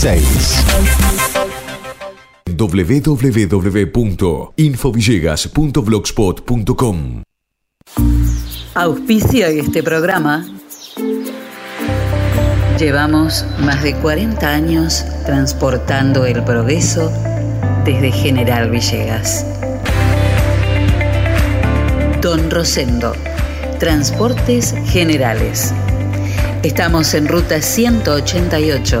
66 www.infovillegas.blogspot.com Auspicia este programa. Llevamos más de 40 años transportando el progreso desde General Villegas. Don Rosendo, Transportes Generales. Estamos en ruta 188,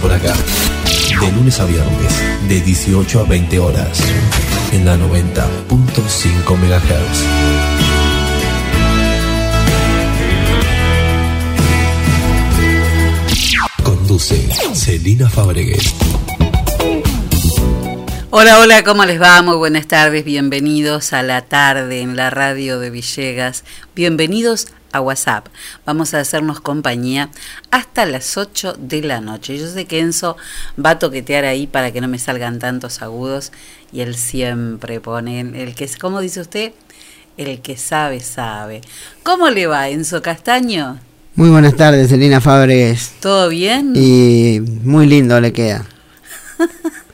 Por acá. De lunes a viernes, de 18 a 20 horas, en la 90.5 MHz. Conduce Celina Fabregues. Hola, hola, ¿cómo les va? Muy buenas tardes, bienvenidos a la tarde en la radio de Villegas, bienvenidos a WhatsApp. Vamos a hacernos compañía hasta las 8 de la noche. Yo sé que Enzo va a toquetear ahí para que no me salgan tantos agudos y él siempre pone, el que, ¿cómo dice usted? El que sabe, sabe. ¿Cómo le va, Enzo Castaño? Muy buenas tardes, Celina Fabregues. ¿Todo bien? Y muy lindo le queda.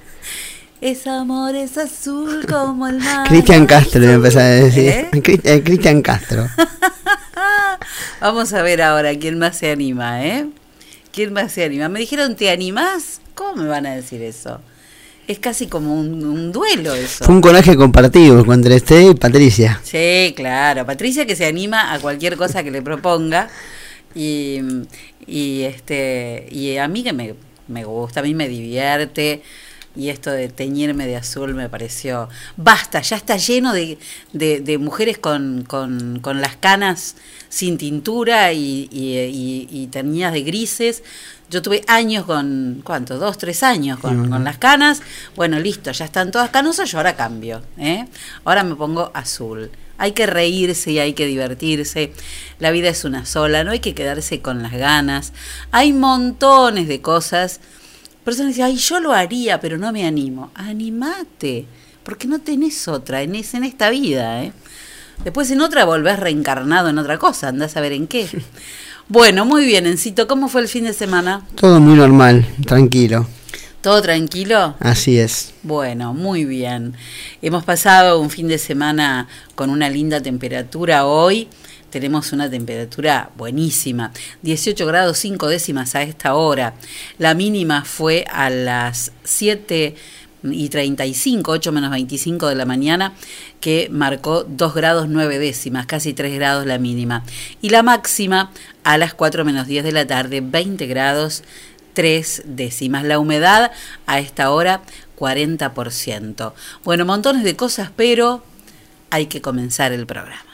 Es amor, es azul como el mar. Cristian Castro le empezó a decir. ¿Eh? Eh, Cristian Castro. Vamos a ver ahora quién más se anima, ¿eh? ¿Quién más se anima? Me dijeron, ¿te animás? ¿Cómo me van a decir eso? Es casi como un, un duelo eso. Fue un coraje compartido entre usted y Patricia. Sí, claro. Patricia que se anima a cualquier cosa que le proponga. Y, y este y a mí que me, me gusta, a mí me divierte. Y esto de teñirme de azul me pareció. Basta, ya está lleno de, de, de mujeres con, con, con las canas sin tintura y, y, y- y teñidas de grises. Yo tuve años con, ¿cuánto? Dos, tres años con, con las canas. Bueno, listo, ya están todas canosas, yo ahora cambio. ¿eh? Ahora me pongo azul. Hay que reírse y hay que divertirse. La vida es una sola, no hay que quedarse con las ganas. Hay montones de cosas. Personas dicen, ay, yo lo haría, pero no me animo. Animate, porque no tenés otra en, es- en esta vida. ¿eh? Después en otra volvés reencarnado en otra cosa, andás a ver en qué. Bueno, muy bien, Encito, ¿cómo fue el fin de semana? Todo muy normal, tranquilo. ¿Todo tranquilo? Así es. Bueno, muy bien. Hemos pasado un fin de semana con una linda temperatura hoy. Tenemos una temperatura buenísima, 18 grados 5 décimas a esta hora. La mínima fue a las 7 y 35, 8 menos 25 de la mañana, que marcó 2 grados 9 décimas, casi 3 grados la mínima. Y la máxima a las 4 menos 10 de la tarde, 20 grados 3 décimas. La humedad a esta hora 40%. Bueno, montones de cosas, pero hay que comenzar el programa.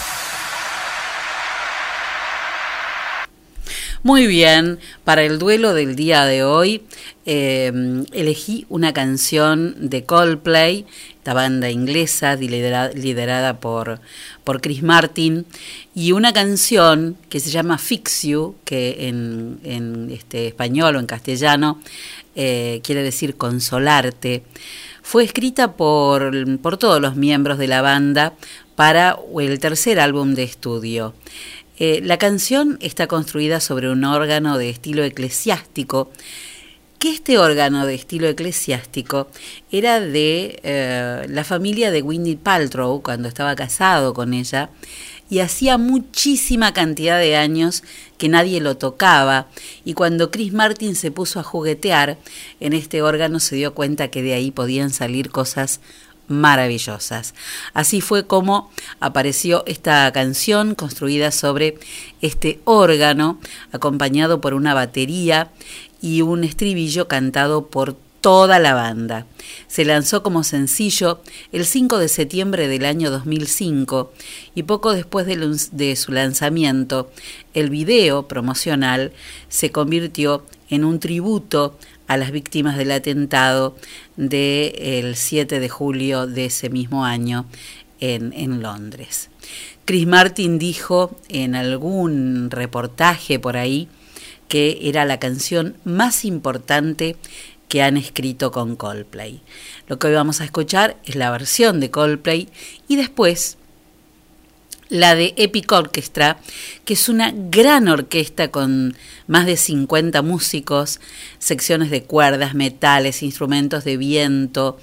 Muy bien, para el duelo del día de hoy eh, elegí una canción de Coldplay, esta banda inglesa liderada, por, por, Chris Martin, y una canción que se llama Fix You, que en, este, español o en castellano eh, quiere decir consolarte. Fue escrita por, por todos los miembros de la banda para el tercer álbum de estudio. Eh, la canción está construida sobre un órgano de estilo eclesiástico, que este órgano de estilo eclesiástico era de eh, la familia de Windy Paltrow cuando estaba casado con ella y hacía muchísima cantidad de años que nadie lo tocaba. Y cuando Chris Martin se puso a juguetear en este órgano se dio cuenta que de ahí podían salir cosas maravillosas. Así fue como apareció esta canción construida sobre este órgano, acompañado por una batería y un estribillo cantado por toda la banda. Se lanzó como sencillo el 5 de septiembre del año 2005 y poco después de, su lanzamiento, el video promocional se convirtió en un tributo a las víctimas del atentado del 7 de julio de ese mismo año en, en Londres. Chris Martin dijo en algún reportaje por ahí que era la canción más importante que han escrito con Coldplay. Lo que hoy vamos a escuchar es la versión de Coldplay y después la de Epic Orchestra, que es una gran orquesta con más de 50 músicos, secciones de cuerdas, metales, instrumentos de viento.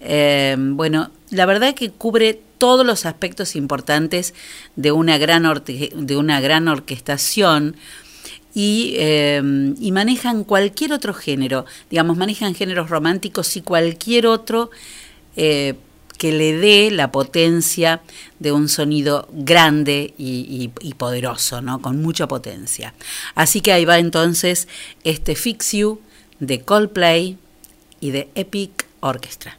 Eh, bueno, la verdad que cubre todos los aspectos importantes de una gran, de una gran orquestación. Y, eh, y, manejan cualquier otro género, digamos, manejan géneros románticos y cualquier otro eh, que le dé la potencia de un sonido grande y, poderoso, ¿no? con mucha potencia. Así que ahí va entonces este Fix You de Coldplay y de Epic Orchestra.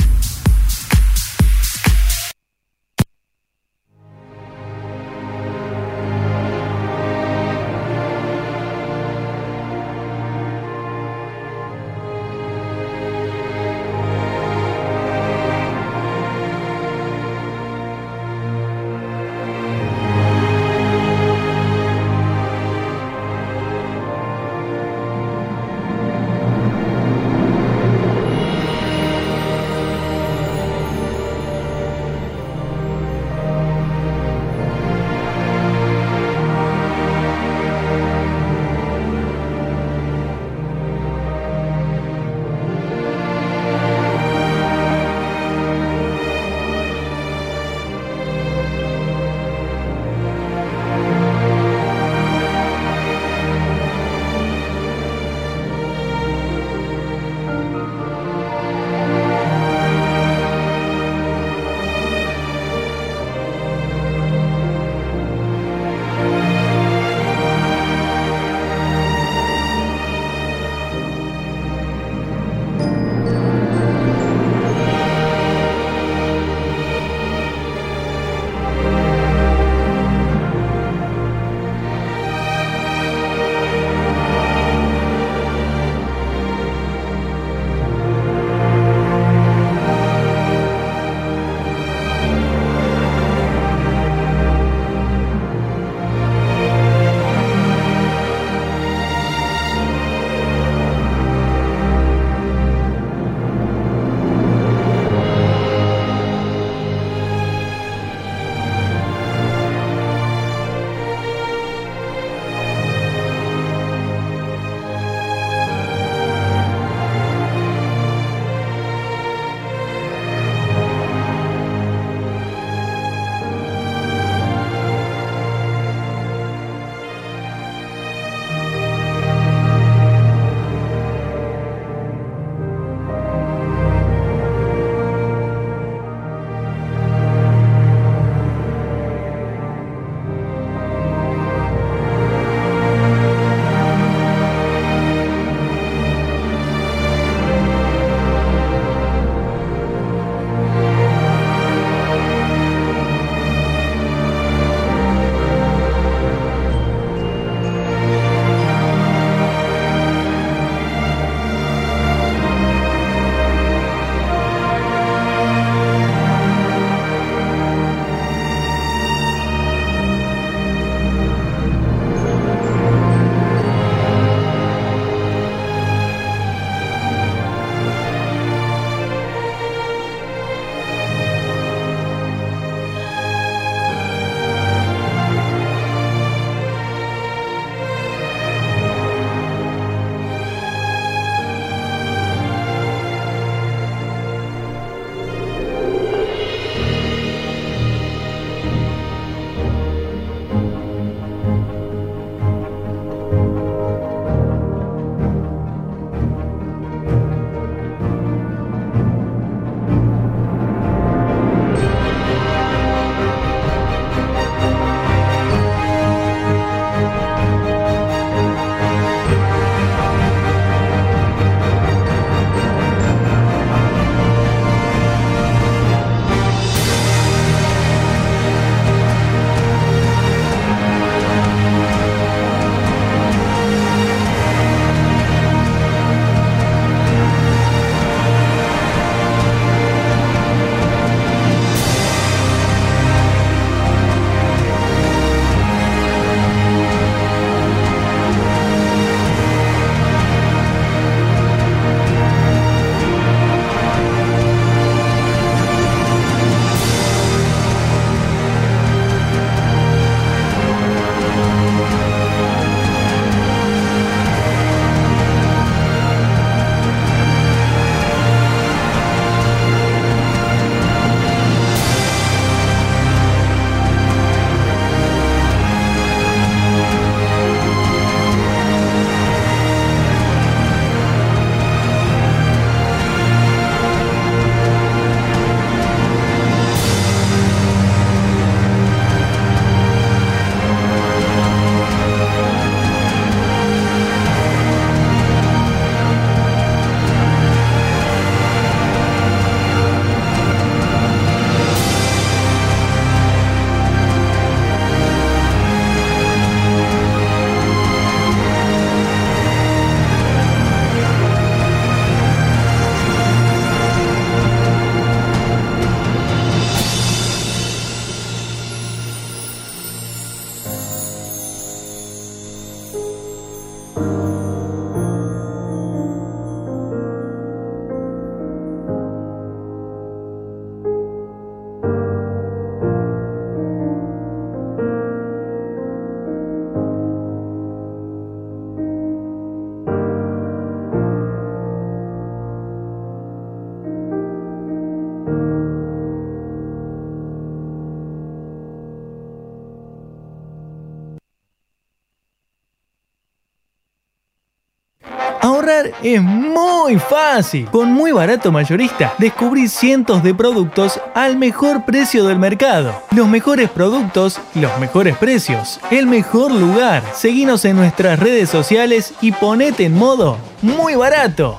Es muy fácil. Con Muy Barato Mayorista descubrí cientos de productos al mejor precio del mercado. Los mejores productos, los mejores precios, el mejor lugar. Seguinos en nuestras redes sociales y ponete en modo Muy Barato.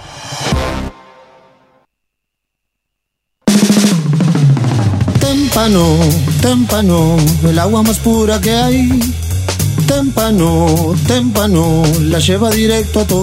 Témpano, témpano, el agua más pura que hay. Témpano, témpano, la lleva directo a tu.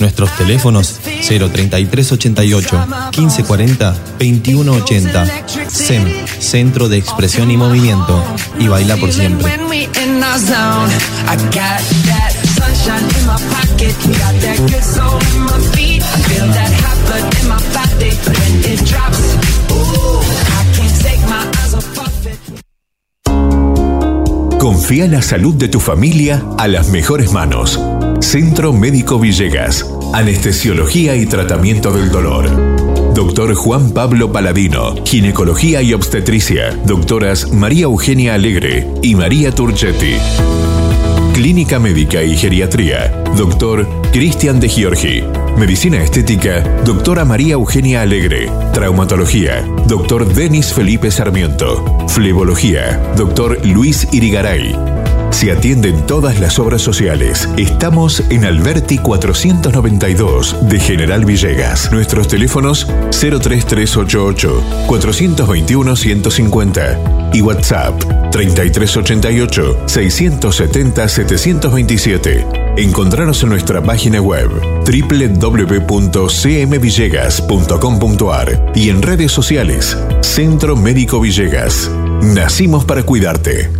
Nuestros teléfonos 03388 1540 2180. SEM, Centro de Expresión y Movimiento. Y baila por siempre. Confía la salud de tu familia a las mejores manos. Centro Médico Villegas. Anestesiología y tratamiento del dolor. Doctor Juan Pablo Paladino, Ginecología y Obstetricia. Doctoras María Eugenia Alegre y María Turchetti. Clínica Médica y Geriatría. Doctor Cristian de Giorgi. Medicina Estética, doctora María Eugenia Alegre. Traumatología, doctor Denis Felipe Sarmiento. Flebología, doctor Luis Irigaray. Se atienden todas las obras sociales. Estamos en Alberti 492 de General Villegas. Nuestros teléfonos 03388 421 150 y WhatsApp 3388 670 727. Encontranos en nuestra página web www.cmvillegas.com.ar y en redes sociales Centro Médico Villegas. Nacimos para cuidarte.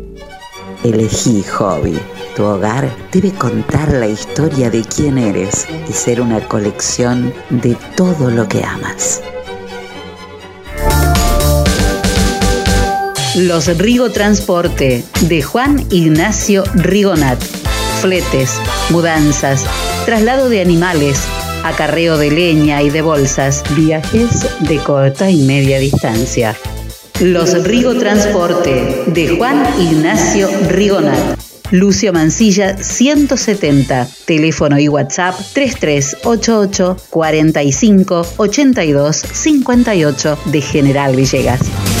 Elegí Hobby. Tu hogar debe contar la historia de quién eres y ser una colección de todo lo que amas. Los Rigo Transporte de Juan Ignacio Rigonat. Fletes, mudanzas, traslado de animales, acarreo de leña y de bolsas, viajes de corta y media distancia. Los Rigo Transporte de Juan Ignacio Rigonat. Lucio Mancilla 170, teléfono y WhatsApp 3388 45 82 58 de General Villegas.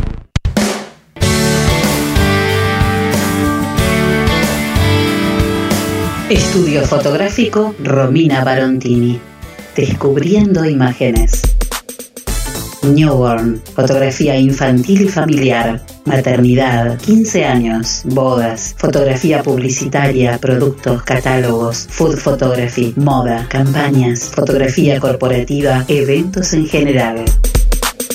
Estudio fotográfico Romina Barontini. Descubriendo imágenes. Newborn, fotografía infantil y familiar, maternidad, 15 años, bodas, fotografía publicitaria, productos, catálogos, food photography, moda, campañas, fotografía corporativa, eventos en general.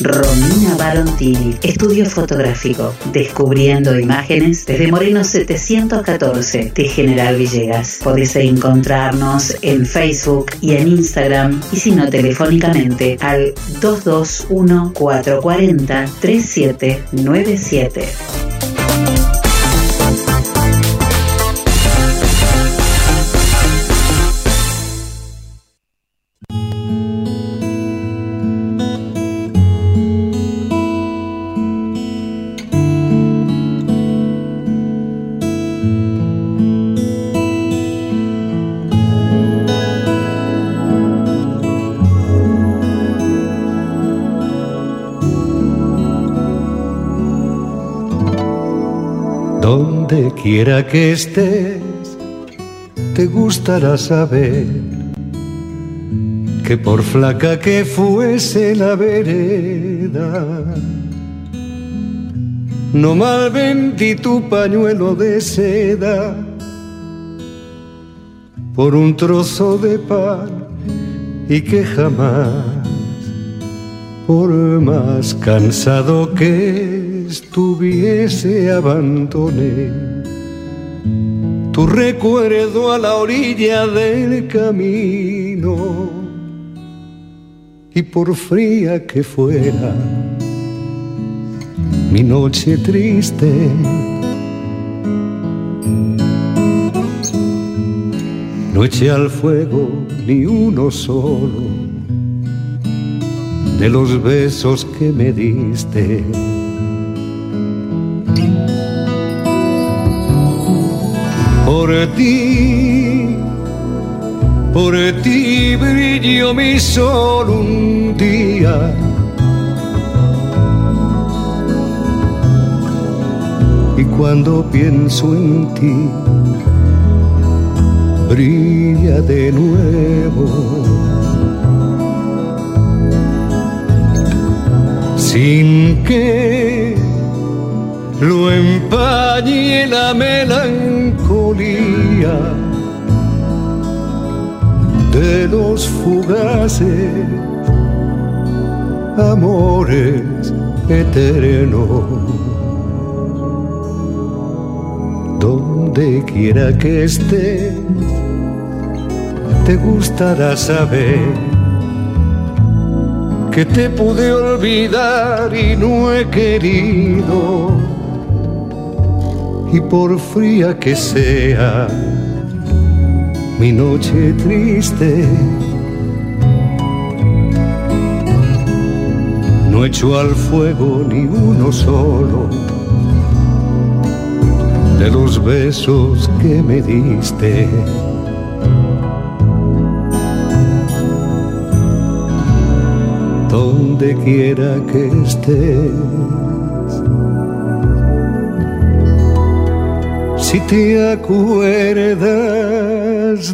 Romina Barontini, estudio fotográfico, descubriendo imágenes desde Moreno 714 de General Villegas. Podés encontrarnos en Facebook y en Instagram y si no telefónicamente al 221 440 3797. Quiera que estés, te gustará saber que por flaca que fuese la vereda, no mal vendí tu pañuelo de seda por un trozo de pan y que jamás, por más cansado que estuviese, abandoné tu recuerdo a la orilla del camino y por fría que fuera mi noche triste. No eché al fuego ni uno solo de los besos que me diste. Por ti, por ti brilló mi sol un día. Y cuando pienso en ti, brilla de nuevo. Sin que lo empañe la melancolía de los fugaces amores eternos. Donde quiera que estés, te gustará saber que te pude olvidar y no he querido. Y por fría que sea mi noche triste, no echo al fuego ni uno solo de los besos que me diste. Donde quiera que estés, si te acuerdas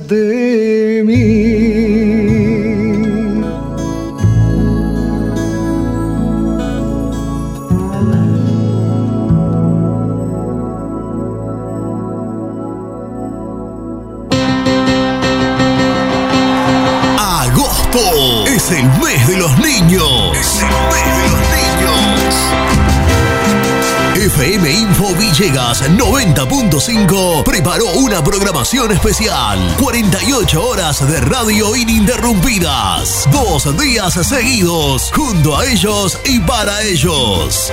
de mí. Villegas 90.5 preparó una programación especial. 48 horas de radio ininterrumpidas. Dos días seguidos, junto a ellos y para ellos.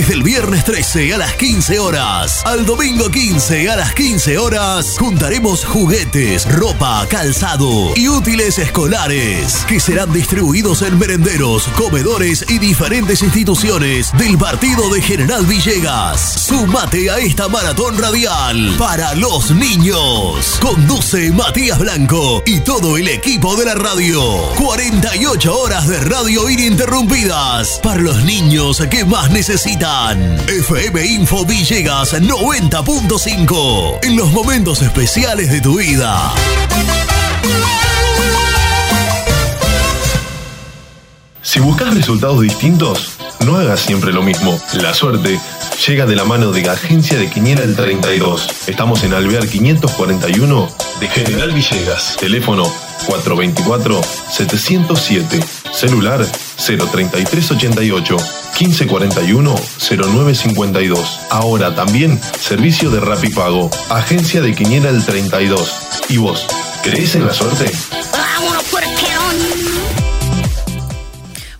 Desde el viernes 13 a las 15 horas al domingo 15 a las 15 horas juntaremos juguetes, ropa, calzado y útiles escolares que serán distribuidos en merenderos, comedores y diferentes instituciones del partido de General Villegas. Sumate a esta maratón radial para los niños. Conduce Matías Blanco y todo el equipo de la radio. 48 horas de radio ininterrumpidas para los niños que más necesitan. FM Info Villegas 90.5 en los momentos especiales de tu vida. Si buscas resultados distintos, no hagas siempre lo mismo. La suerte llega de la mano de Agencia de Quiniela el 32. Estamos en Alvear 541 de General Villegas. Teléfono 424-707. Celular 03388 1541 0952. Ahora también servicio de Rapipago. Agencia de Quiniela el 32. ¿Y vos? ¿Crees en la suerte?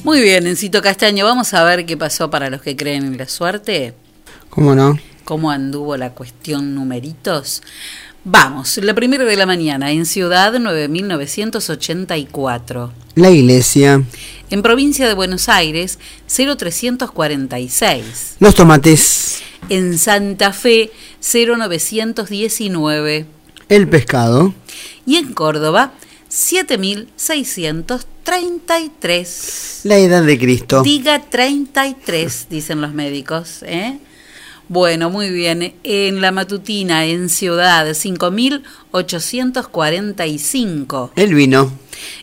Muy bien, Encito Castaño, vamos a ver qué pasó para los que creen en la suerte. ¿Cómo no? ¿Cómo anduvo la cuestión numeritos? Vamos, la primera de la mañana, en Ciudad 9984. La iglesia. En provincia de Buenos Aires, 0346. Los tomates. En Santa Fe, 0919. El pescado. Y en Córdoba, 7633. La edad de Cristo. Diga 33, dicen los médicos. ¿eh? Bueno, muy bien. En la matutina, en Ciudad, 5.845. El vino.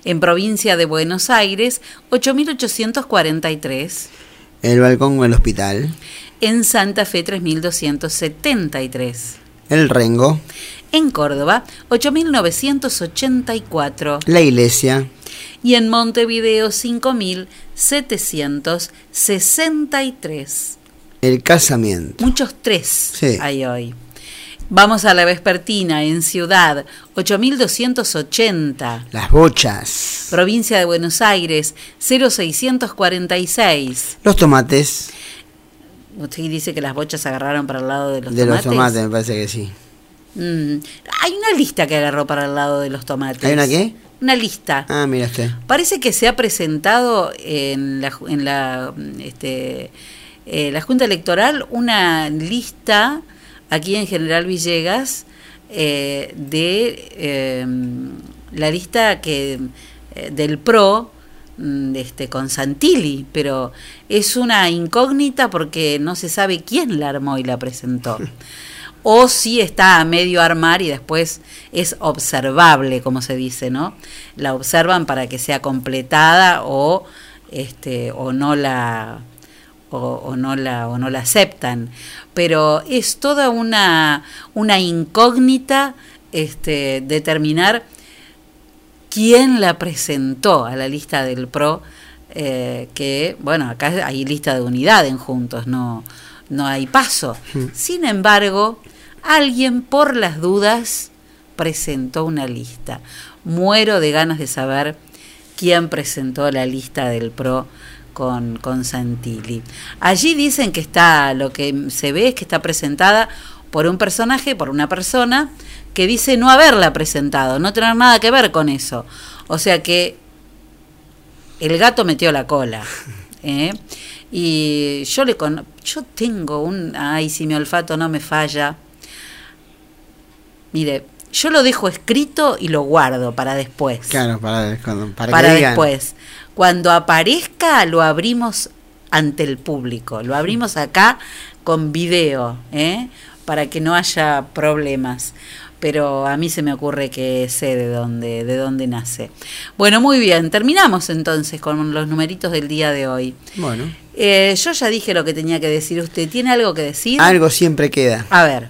En provincia de Buenos Aires, 8.843. El balcón o el hospital. En Santa Fe, 3.273. El rengo. En Córdoba, 8.984. La iglesia. Y en Montevideo, 5.763. El casamiento. Muchos tres Sí. hay hoy. Vamos a la vespertina en Ciudad, 8280. Las bochas. Provincia de Buenos Aires, 0646. Los tomates. Usted dice que las bochas agarraron para el lado de los de tomates. los tomates, me parece que sí. Mm, Hay una lista que agarró para el lado de los tomates. ¿Hay una qué? Una lista. Ah, mira usted. Parece que se ha presentado en la, en la, este, eh, la Junta Electoral una lista aquí en General Villegas eh, de eh, la lista que eh, del PRO mm, este, con Santilli, pero es una incógnita porque no se sabe quién la armó y la presentó. o si está a medio armar y después es observable, como se dice, ¿no? La observan para que sea completada o este o no la o, o no la o no la aceptan, pero es toda una una incógnita este determinar quién la presentó a la lista del PRO eh, que bueno acá hay lista de unidad en juntos no no hay paso. Sin embargo alguien por las dudas presentó una lista. Muero de ganas de saber quién presentó la lista del PRO con, con Santilli. Allí dicen que está, lo que se ve es que está presentada por un personaje, por una persona, que dice no haberla presentado, no tener nada que ver con eso. O sea que el gato metió la cola. ¿eh? Y yo le con yo tengo un ay si mi olfato no me falla. Mire, yo lo dejo escrito y lo guardo para después. Claro, para, para, Para, que digan. Cuando aparezca lo abrimos ante el público, lo abrimos acá con video, ¿eh? para que no haya problemas. Pero a mí se me ocurre que sé de dónde, de dónde nace. Bueno, muy bien, terminamos entonces con los numeritos del día de hoy. Bueno, Eh, yo ya dije lo que tenía que decir. ¿Usted tiene algo que decir? algo siempre queda. A ver.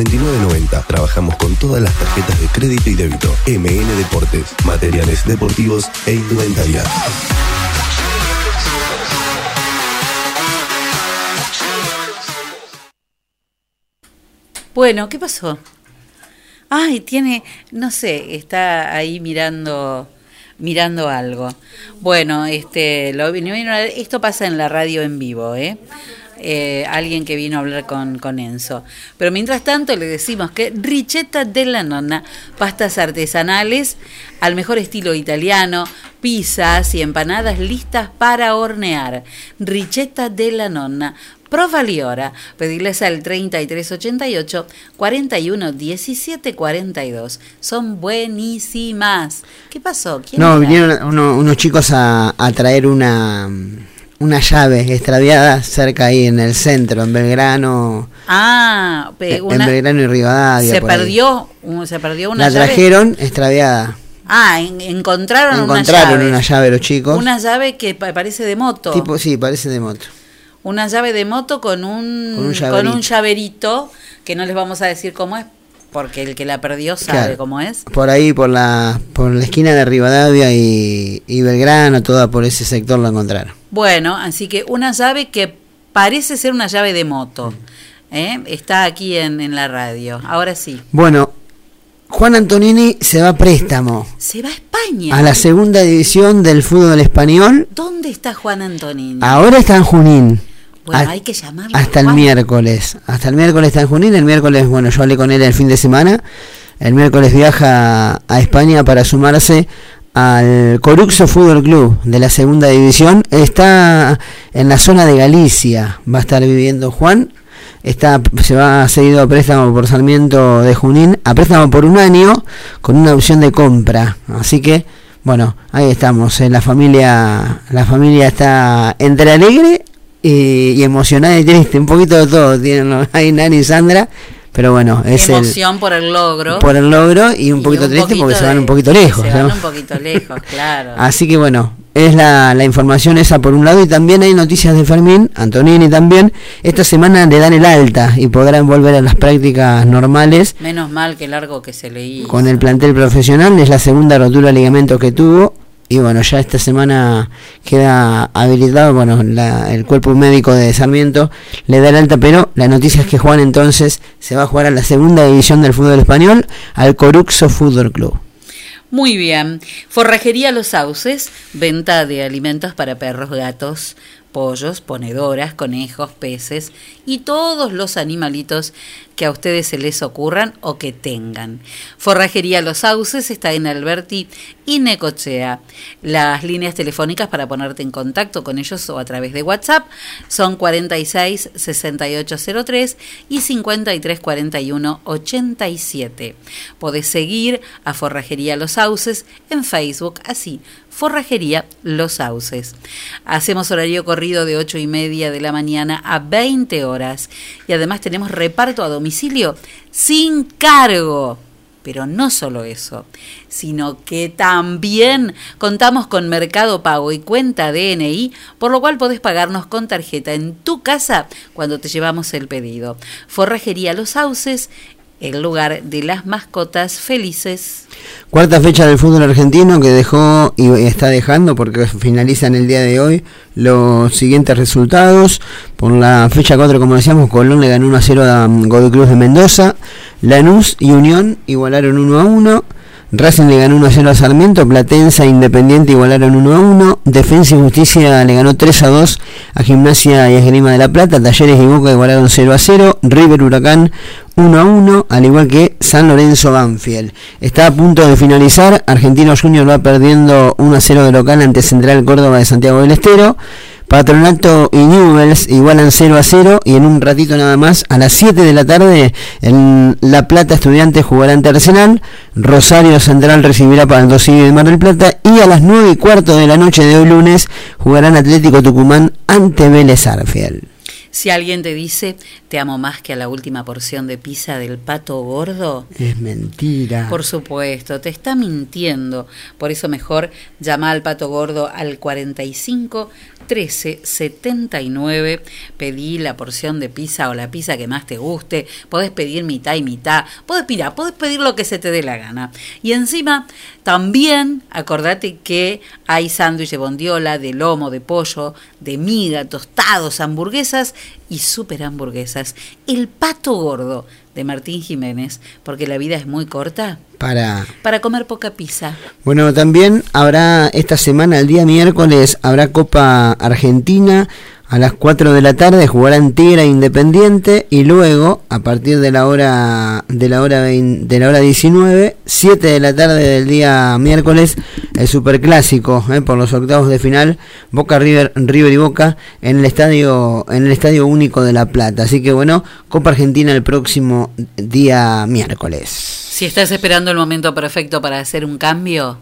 4990. Trabajamos con todas las tarjetas de crédito y débito. MN Deportes, materiales deportivos e indumentaria. Bueno, ¿qué pasó? Ay, tiene, no sé, está ahí mirando mirando algo. Bueno, este, lo, esto pasa en la radio en vivo, ¿eh? Eh, alguien que vino a hablar con, con Enzo. Pero mientras tanto le decimos que Richetta de la Nonna, pastas artesanales al mejor estilo italiano, pizzas y empanadas listas para hornear. Richetta de la Nonna. Provali ora, pedirles al 3388 41 17 42. Son buenísimas. ¿Qué pasó? ¿Quién No, era? vinieron uno- unos chicos a, a traer una, una llave extraviada cerca ahí en el centro, en Belgrano, Ah, pe- en una- Belgrano y Rivadavia. se ahí. perdió, se perdió una La llave. trajeron extraviada. Ah, en- encontraron, Encontraron una llave. una llave los chicos. Una llave que pa- parece de moto. Tipo, sí, parece de moto. Una llave de moto con un, Con un con llaverito. un llaverito, que no les vamos a decir cómo es, porque el que la perdió sabe Claro. cómo es. Por ahí, por la, por la esquina de Rivadavia y, y Belgrano, toda por ese sector la encontraron. Bueno, así que una llave que parece ser una llave de moto. ¿eh? Está aquí en, en la radio. Ahora sí. Bueno, Juan Antonini se va a préstamo Se va a España. a la segunda división del fútbol español. ¿Dónde está Juan Antonini? Ahora está en Junín. Bueno, A- hay que llamarlo. Hasta el miércoles. Hasta el miércoles está en Junín. El miércoles, bueno, yo hablé con él el fin de semana. El miércoles viaja a España para sumarse al Coruxo Fútbol Club de la segunda división. Está en la zona de Galicia. Va a estar viviendo Juan. Está, se va a seguido a préstamo por Sarmiento de Junín, a préstamo por un año con una opción de compra. Así que, bueno, ahí estamos. eh, la familia, la familia está entre alegre y, y emocionada y triste, un poquito de todo. Tienen ahí Nani y Sandra, pero bueno, es el, Emoción por el logro. por el logro y un Y poquito un triste porque se van un poquito lejos. Se van ¿no? un poquito lejos, claro. Así que bueno, es la, la información esa por un lado y también hay noticias de Fermín, Antonini también. Esta semana le dan el alta y podrán volver a las prácticas normales Menos mal que largo que se leí. con el plantel profesional. Es la segunda rotura de ligamento que tuvo y bueno, ya esta semana queda habilitado, bueno, el cuerpo médico de Sarmiento le da el alta, pero la noticia es que Juan entonces se va a jugar a la segunda división del fútbol español al Coruxo Fútbol Club. Muy bien. Forrajería Los Sauces, venta de alimentos para perros, gatos, pollos, ponedoras, conejos, peces y todos los animalitos que a ustedes se les ocurran o que tengan. Forrajería Los Sauces está en Alberti y Necochea. Las líneas telefónicas para ponerte en contacto con ellos o a través de WhatsApp son 46 6803 y 53 41 87. Podés seguir a Forrajería Los Sauces en Facebook, así, Forrajería Los Sauces. Hacemos horario corrido de 8 y media de la mañana a 20 horas y además tenemos reparto a domicilio sin cargo. Pero no solo eso, sino que también contamos con Mercado Pago y cuenta DNI, por lo cual podés pagarnos con tarjeta en tu casa cuando te llevamos el pedido. Forrajería Los Sauces, el lugar de las mascotas felices. Cuarta fecha del fútbol argentino que dejó y está dejando porque finaliza en el día de hoy los siguientes resultados. Por la fecha 4, como decíamos, Colón le ganó 1 a 0 a um, Godoy Cruz de Mendoza. Lanús y Unión igualaron 1 a 1. Racing le ganó 1 a 0 a Sarmiento, Platense e Independiente igualaron 1 a 1, Defensa y Justicia le ganó 3 a 2 a Gimnasia y Esgrima de la Plata, Talleres y Boca igualaron 0 a 0, River Huracán 1 a 1, al igual que San Lorenzo Banfield. Está a punto de finalizar, Argentino Junior va perdiendo 1 a 0 de local ante Central Córdoba de Santiago del Estero. Patronato y Newells igualan 0 a 0 y en un ratito nada más, a las 7 de la tarde, en La Plata Estudiantes jugará ante Arsenal, Rosario Central recibirá para el Dosivi de Mar del Plata y a las 9 y cuarto de la noche de hoy lunes jugarán Atlético Tucumán ante Vélez Arfiel. Si alguien te dice, te amo más que a la última porción de pizza del pato gordo, Es mentira. por supuesto, te está mintiendo. Por eso mejor llama al pato gordo al 45 13 79. Pedí la porción de pizza o la pizza que más te guste. Podés pedir mitad y mitad. Podés, mira, podés pedir lo que se te dé la gana. Y encima, también acordate que hay sándwich de bondiola, de lomo, de pollo, de miga, tostados, hamburguesas y super hamburguesas. El pato gordo de Martín Jiménez, porque la vida es muy corta, Para. para comer poca pizza. Bueno, también habrá esta semana, el día miércoles, habrá Copa Argentina. A las 4 de la tarde jugarán Tigre e Independiente y luego, a partir de la hora de la hora vein- de la hora 19, 7 de la tarde del día miércoles, el superclásico eh, por los octavos de final, Boca River, River y Boca en el estadio en el estadio único de La Plata. Así que bueno, Copa Argentina el próximo día miércoles. Si estás esperando el momento perfecto para hacer un cambio,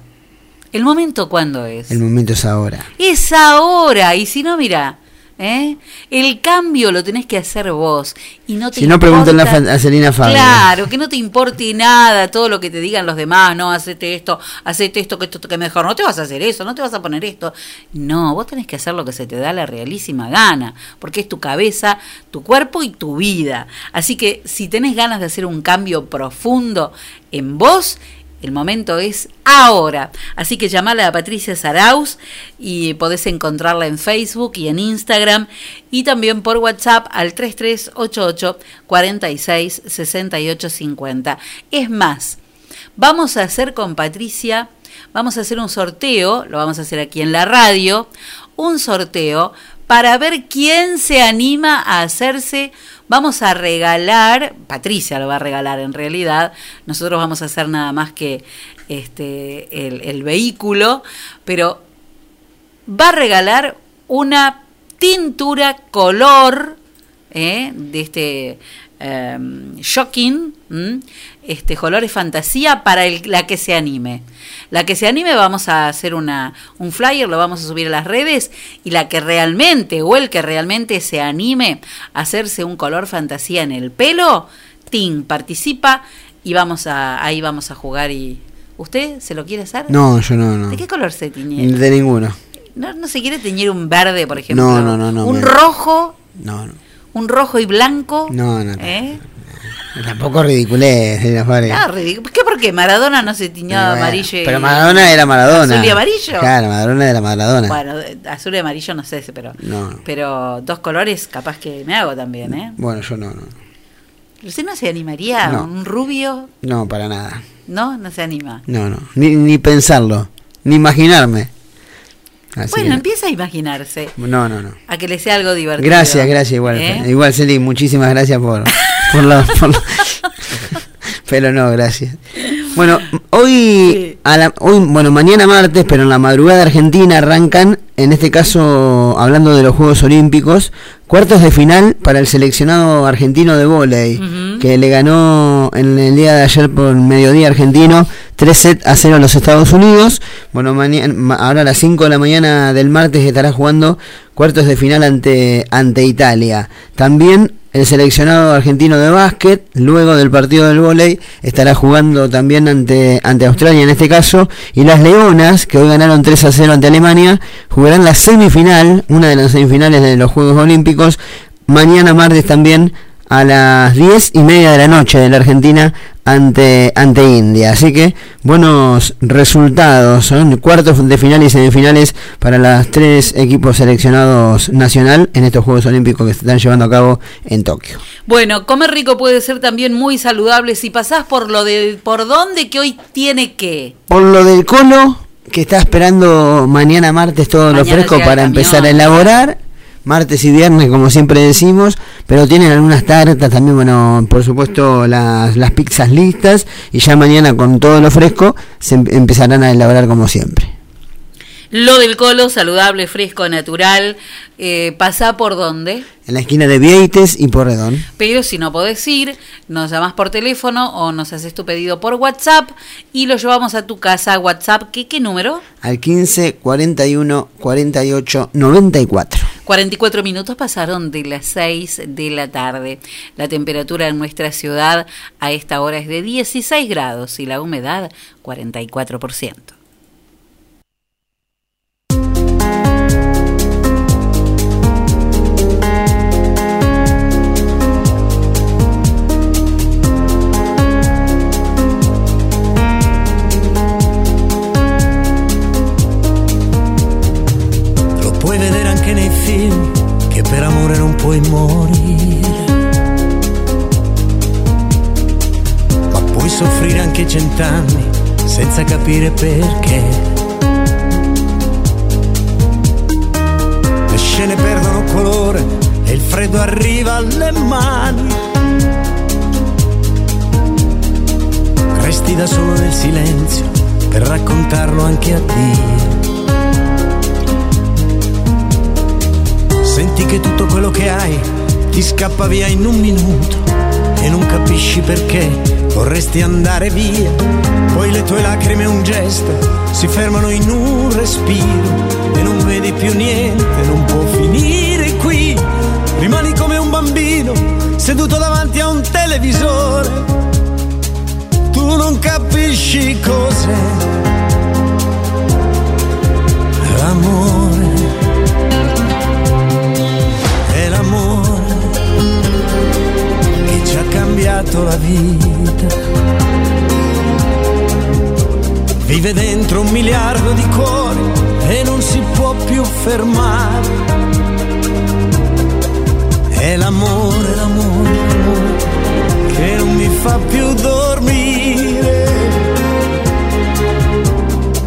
¿el momento cuándo es? El momento es ahora. Es ahora, y si no, mira, ¿eh? el cambio lo tenés que hacer vos. Y no te Si no, importa- Fa- a Celina Fabio. Claro, que no te importe nada todo lo que te digan los demás, no, hacete esto, hacete esto, que esto que mejor, no te vas a hacer eso, no te vas a poner esto. No, vos tenés que hacer lo que se te da la realísima gana, porque es tu cabeza, tu cuerpo y tu vida. Así que si tenés ganas de hacer un cambio profundo en vos, el momento es ahora. Así que llamala a Patricia Saraus y podés encontrarla en Facebook y en Instagram y también por WhatsApp al 3388 46 68 50. Es más, vamos a hacer con Patricia, vamos a hacer un sorteo, lo vamos a hacer aquí en la radio, un sorteo para ver quién se anima a hacerse. Vamos a regalar, Patricia lo va a regalar en realidad, nosotros vamos a hacer nada más que este el, vehículo, pero va a regalar una tintura color ¿eh? de este em, shocking, ¿m? este colores fantasía para el- la que se anime. La que se anime vamos a hacer una, un flyer, lo vamos a subir a las redes y la que realmente o el que realmente se anime a hacerse un color fantasía en el pelo, Tim participa y vamos a ahí vamos a jugar y ¿usted se lo quiere hacer? No, yo no, no. ¿De qué color se tiñe? De ninguno. No, no se quiere teñir un verde, por ejemplo. No, no, no, no, Un rojo, No, no. un rojo y blanco. No, no, no. ¿Eh? Tampoco ridiculez, Fabio. Ah, ridículo. ¿Qué por qué? Maradona no se tiñó Bueno, amarillo y- Pero Maradona era Maradona. ¿Azul y amarillo? Claro, Maradona era Maradona. Bueno, de- azul y amarillo no sé, pero No. pero dos colores capaz que me hago también, ¿eh? Bueno, yo no, no. ¿Usted no se animaría a No. un rubio? No, para nada. No, no se anima. No, no. Ni, ni pensarlo. Ni imaginarme. Así bueno, que- empieza a imaginarse. No, no, no. A que le sea algo divertido. Gracias, gracias igual. ¿Eh? Igual, Celi, muchísimas gracias por, por la... por la- Pero no, gracias. Bueno, hoy, a la- hoy, bueno, mañana martes, pero en la madrugada argentina arrancan, en este caso, hablando de los Juegos Olímpicos, cuartos de final para el seleccionado argentino de vóley, que le ganó en el día de ayer por mediodía argentino 3 set a 0 a los Estados Unidos. Bueno, mañana, ma- ahora a las 5 de la mañana del martes estará jugando cuartos de final ante, ante Italia. También el seleccionado argentino de básquet, luego del partido del vóley, estará jugando también ante, ante Australia en este caso. Y las Leonas, que hoy ganaron 3 a 0 ante Alemania, jugarán la semifinal, una de las semifinales de los Juegos Olímpicos, mañana martes también a las 10 y media de la noche de la Argentina ante, ante India. Así que buenos resultados, son cuartos de final y semifinales para los tres equipos seleccionados nacional en estos Juegos Olímpicos que se están llevando a cabo en Tokio. Bueno, comer rico puede ser también muy saludable si pasás por lo de por dónde que hoy tiene que. Por lo del colo, que está esperando mañana martes todo lo fresco para camión. empezar a elaborar. Martes y viernes, como siempre decimos, pero tienen algunas tartas, también, bueno, por supuesto, las, las pizzas listas, y ya mañana con todo lo fresco se em- empezarán a elaborar como siempre. Lo del colo, saludable, fresco, natural. Eh, ¿Pasa por dónde? En la esquina de Vieites y Porredón. Pero si no podés ir, nos llamas por teléfono o nos haces tu pedido por WhatsApp y lo llevamos a tu casa. WhatsApp, ¿qué, qué número? Al 15 41 48 94. 44 minutos pasaron de las 6 de la tarde. La temperatura en nuestra ciudad a esta hora es de 16 grados y la humedad 44%. Puoi morire. Ma puoi soffrire anche cent'anni senza capire perché. Le scene perdono colore e il freddo arriva alle mani. Resti da solo nel silenzio per raccontarlo anche a Dio. Senti che tutto quello che hai ti scappa via in un minuto e non capisci perché vorresti andare via. Poi le tue lacrime un gesto si fermano in un respiro e non vedi più niente, non può finire qui. Rimani come un bambino seduto davanti a un televisore. Tu non capisci cos'è l'amore. Ha cambiato la vita. Vive dentro un miliardo di cuori e non si può più fermare. È l'amore, l'amore, l'amore che non mi fa più dormire.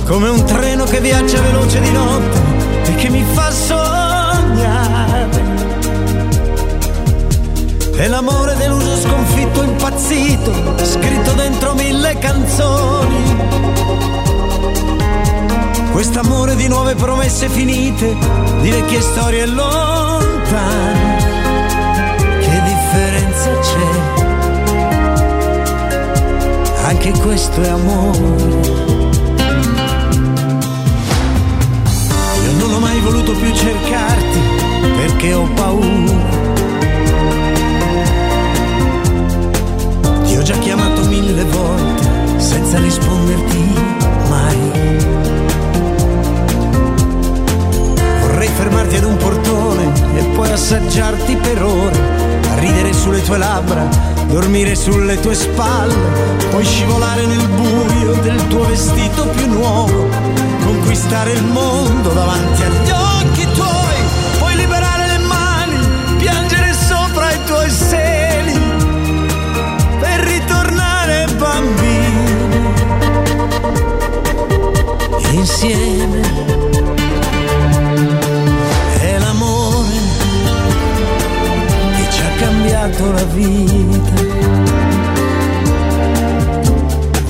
Come un treno che viaggia veloce di notte e che mi fa sognare. È l'amore deluso, sconfitto, impazzito, scritto dentro mille canzoni. Quest'amore di nuove promesse finite, di vecchie storie lontane. Che differenza c'è? Anche questo è amore. Io non ho mai voluto più cercarti perché ho paura. Ho già chiamato mille volte senza risponderti mai. Vorrei fermarti ad un portone e poi assaggiarti per ore, ridere sulle tue labbra, dormire sulle tue spalle, poi scivolare nel buio del tuo vestito più nuovo, conquistare il mondo davanti agli occhi tuoi, insieme. È l'amore che ci ha cambiato la vita.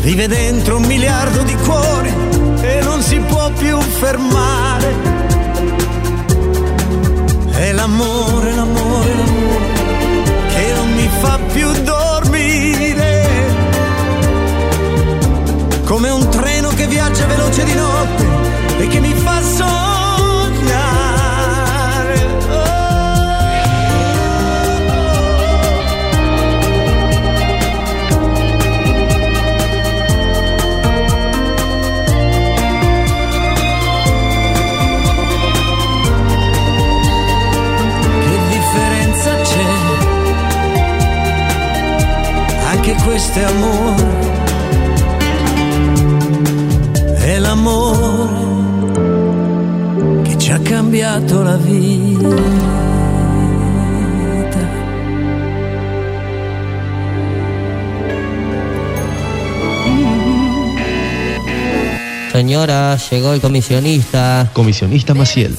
Vive dentro un miliardo di cuori e non si può più fermare. È l'amore, l'amore, Come un treno che viaggia veloce di notte e che mi fa sognare. Che differenza c'è? Anche questo è amore. È l'amore che ci ha cambiato la vita. Señora, llegó el comisionista. Comisionista Maciel.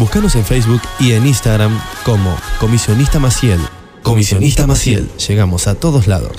Búscanos en Facebook y en Instagram como Comisionista Maciel. Comisionista Maciel, llegamos a todos lados.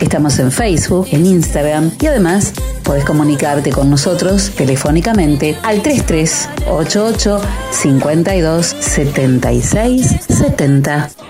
Estamos en Facebook, en Instagram y además podés comunicarte con nosotros telefónicamente al 3388 52 76 70.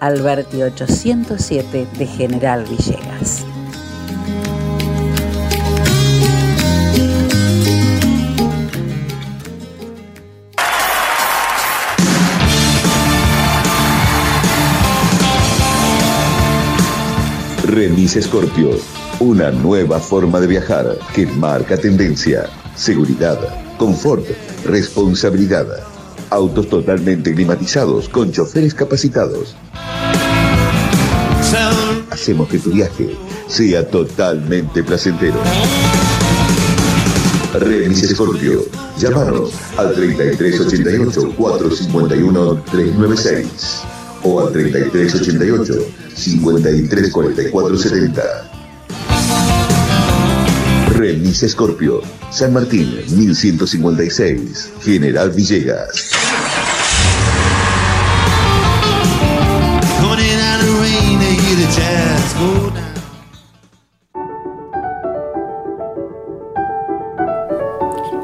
Alberti 807 de General Villegas. Remis Scorpio, una nueva forma de viajar que marca tendencia. Seguridad, confort, responsabilidad. Autos totalmente climatizados con choferes capacitados. Hacemos que tu viaje sea totalmente placentero. Remis Scorpio. Llámanos al 3388 451 396 o al 3388 534470. Remis Scorpio. San Martín, 1156. General Villegas.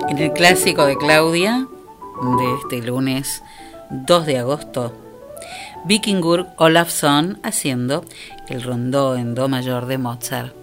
En el clásico de Claudia, de este lunes 2 de agosto, Vikingur Olafsson haciendo el rondó en Do mayor de Mozart.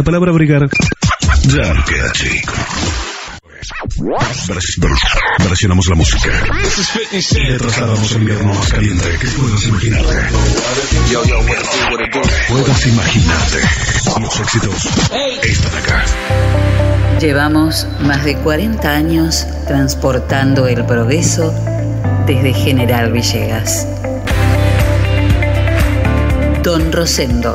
La palabra brigar ya no queda chico. Vers- vers- versionamos la música. Le trasladamos el invierno más caliente que puedas imaginarte. Puedas imaginarte. Los éxitos están acá. Llevamos más de 40 años transportando el progreso desde General Villegas. Don Rosendo,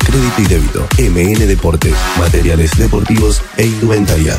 crédito y débito. MN Deportes, materiales deportivos e indumentaria.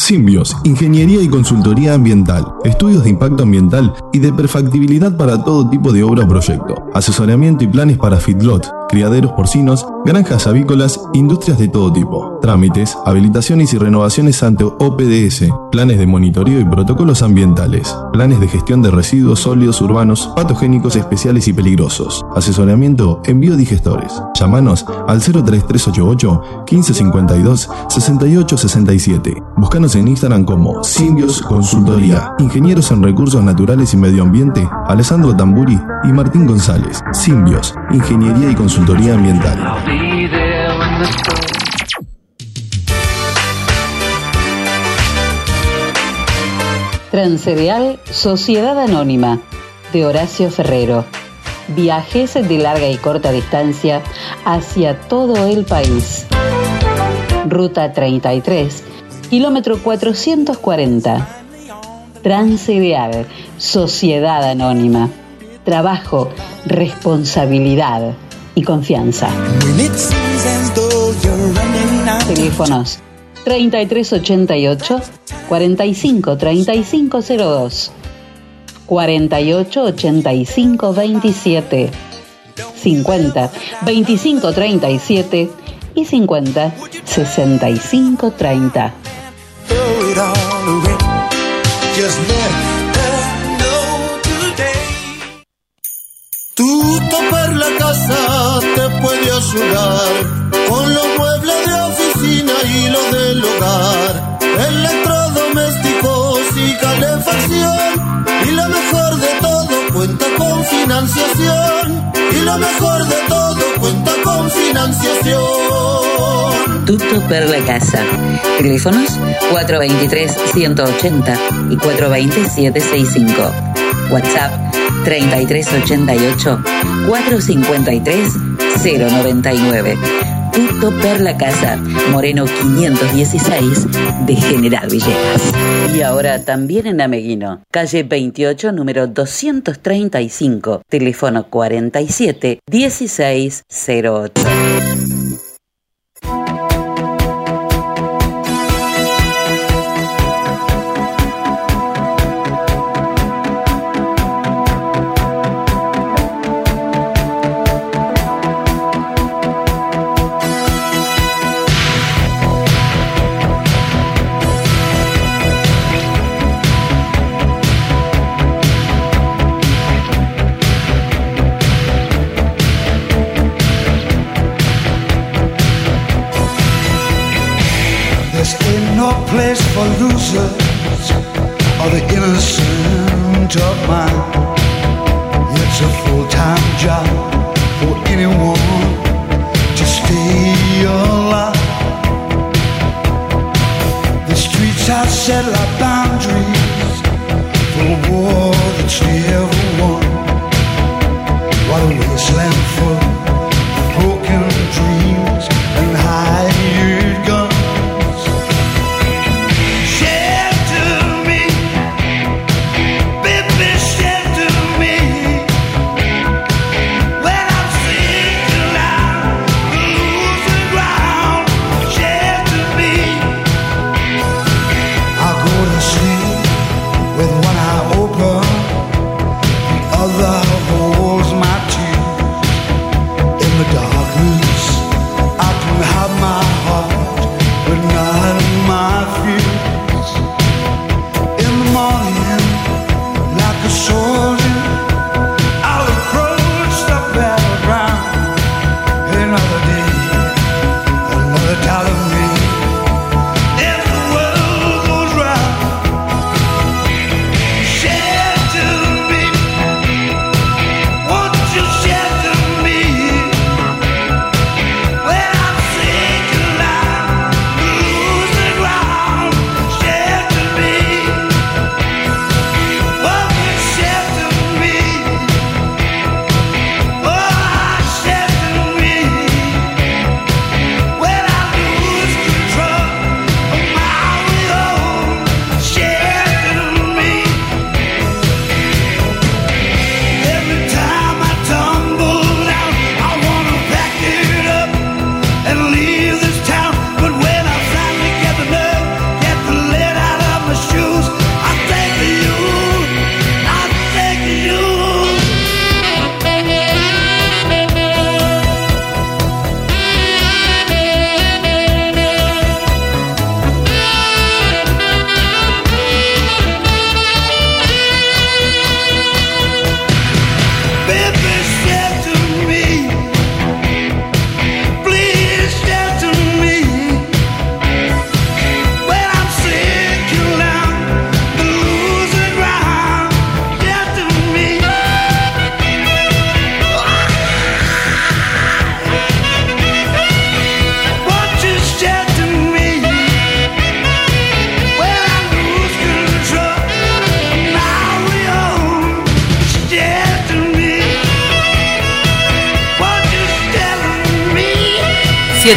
Simbios, Ingeniería y Consultoría Ambiental, estudios de impacto ambiental y de perfectibilidad para todo tipo de obra o proyecto, asesoramiento y planes para feedlot, criaderos porcinos, granjas avícolas, industrias de todo tipo, trámites, habilitaciones y renovaciones ante OPDS, planes de monitoreo y protocolos ambientales, planes de gestión de residuos sólidos urbanos, patogénicos especiales y peligrosos, asesoramiento en biodigestores. Llámanos al 03388 1552 6867. En Instagram como Simbios Consultoría. Ingenieros en Recursos Naturales y Medio Ambiente, Alessandro Tamburi y Martín González. Simbios, Ingeniería y Consultoría Ambiental. Transcereal Sociedad Anónima de Horacio Ferrero. Viajes de larga y corta distancia hacia todo el país. Ruta 33, kilómetro 440. Transcereal Sociedad Anónima. Trabajo, responsabilidad y confianza. Teléfonos 3388 45 3502 48 85 27 50 25 37 y 50 65 30 Tutto per la casa te puede ayudar con los muebles de oficina y los del hogar, electrodomésticos y calefacción. Y lo mejor de todo cuenta con financiación. Y lo mejor de todo cuenta con financiación. Tutto per la casa. Teléfonos 423-180 y 420-765. WhatsApp 3388-453-099. Tutto per la casa. Moreno 516 de General Villegas. Y ahora también en Ameguino. Calle 28, número 235. Teléfono 47 1608.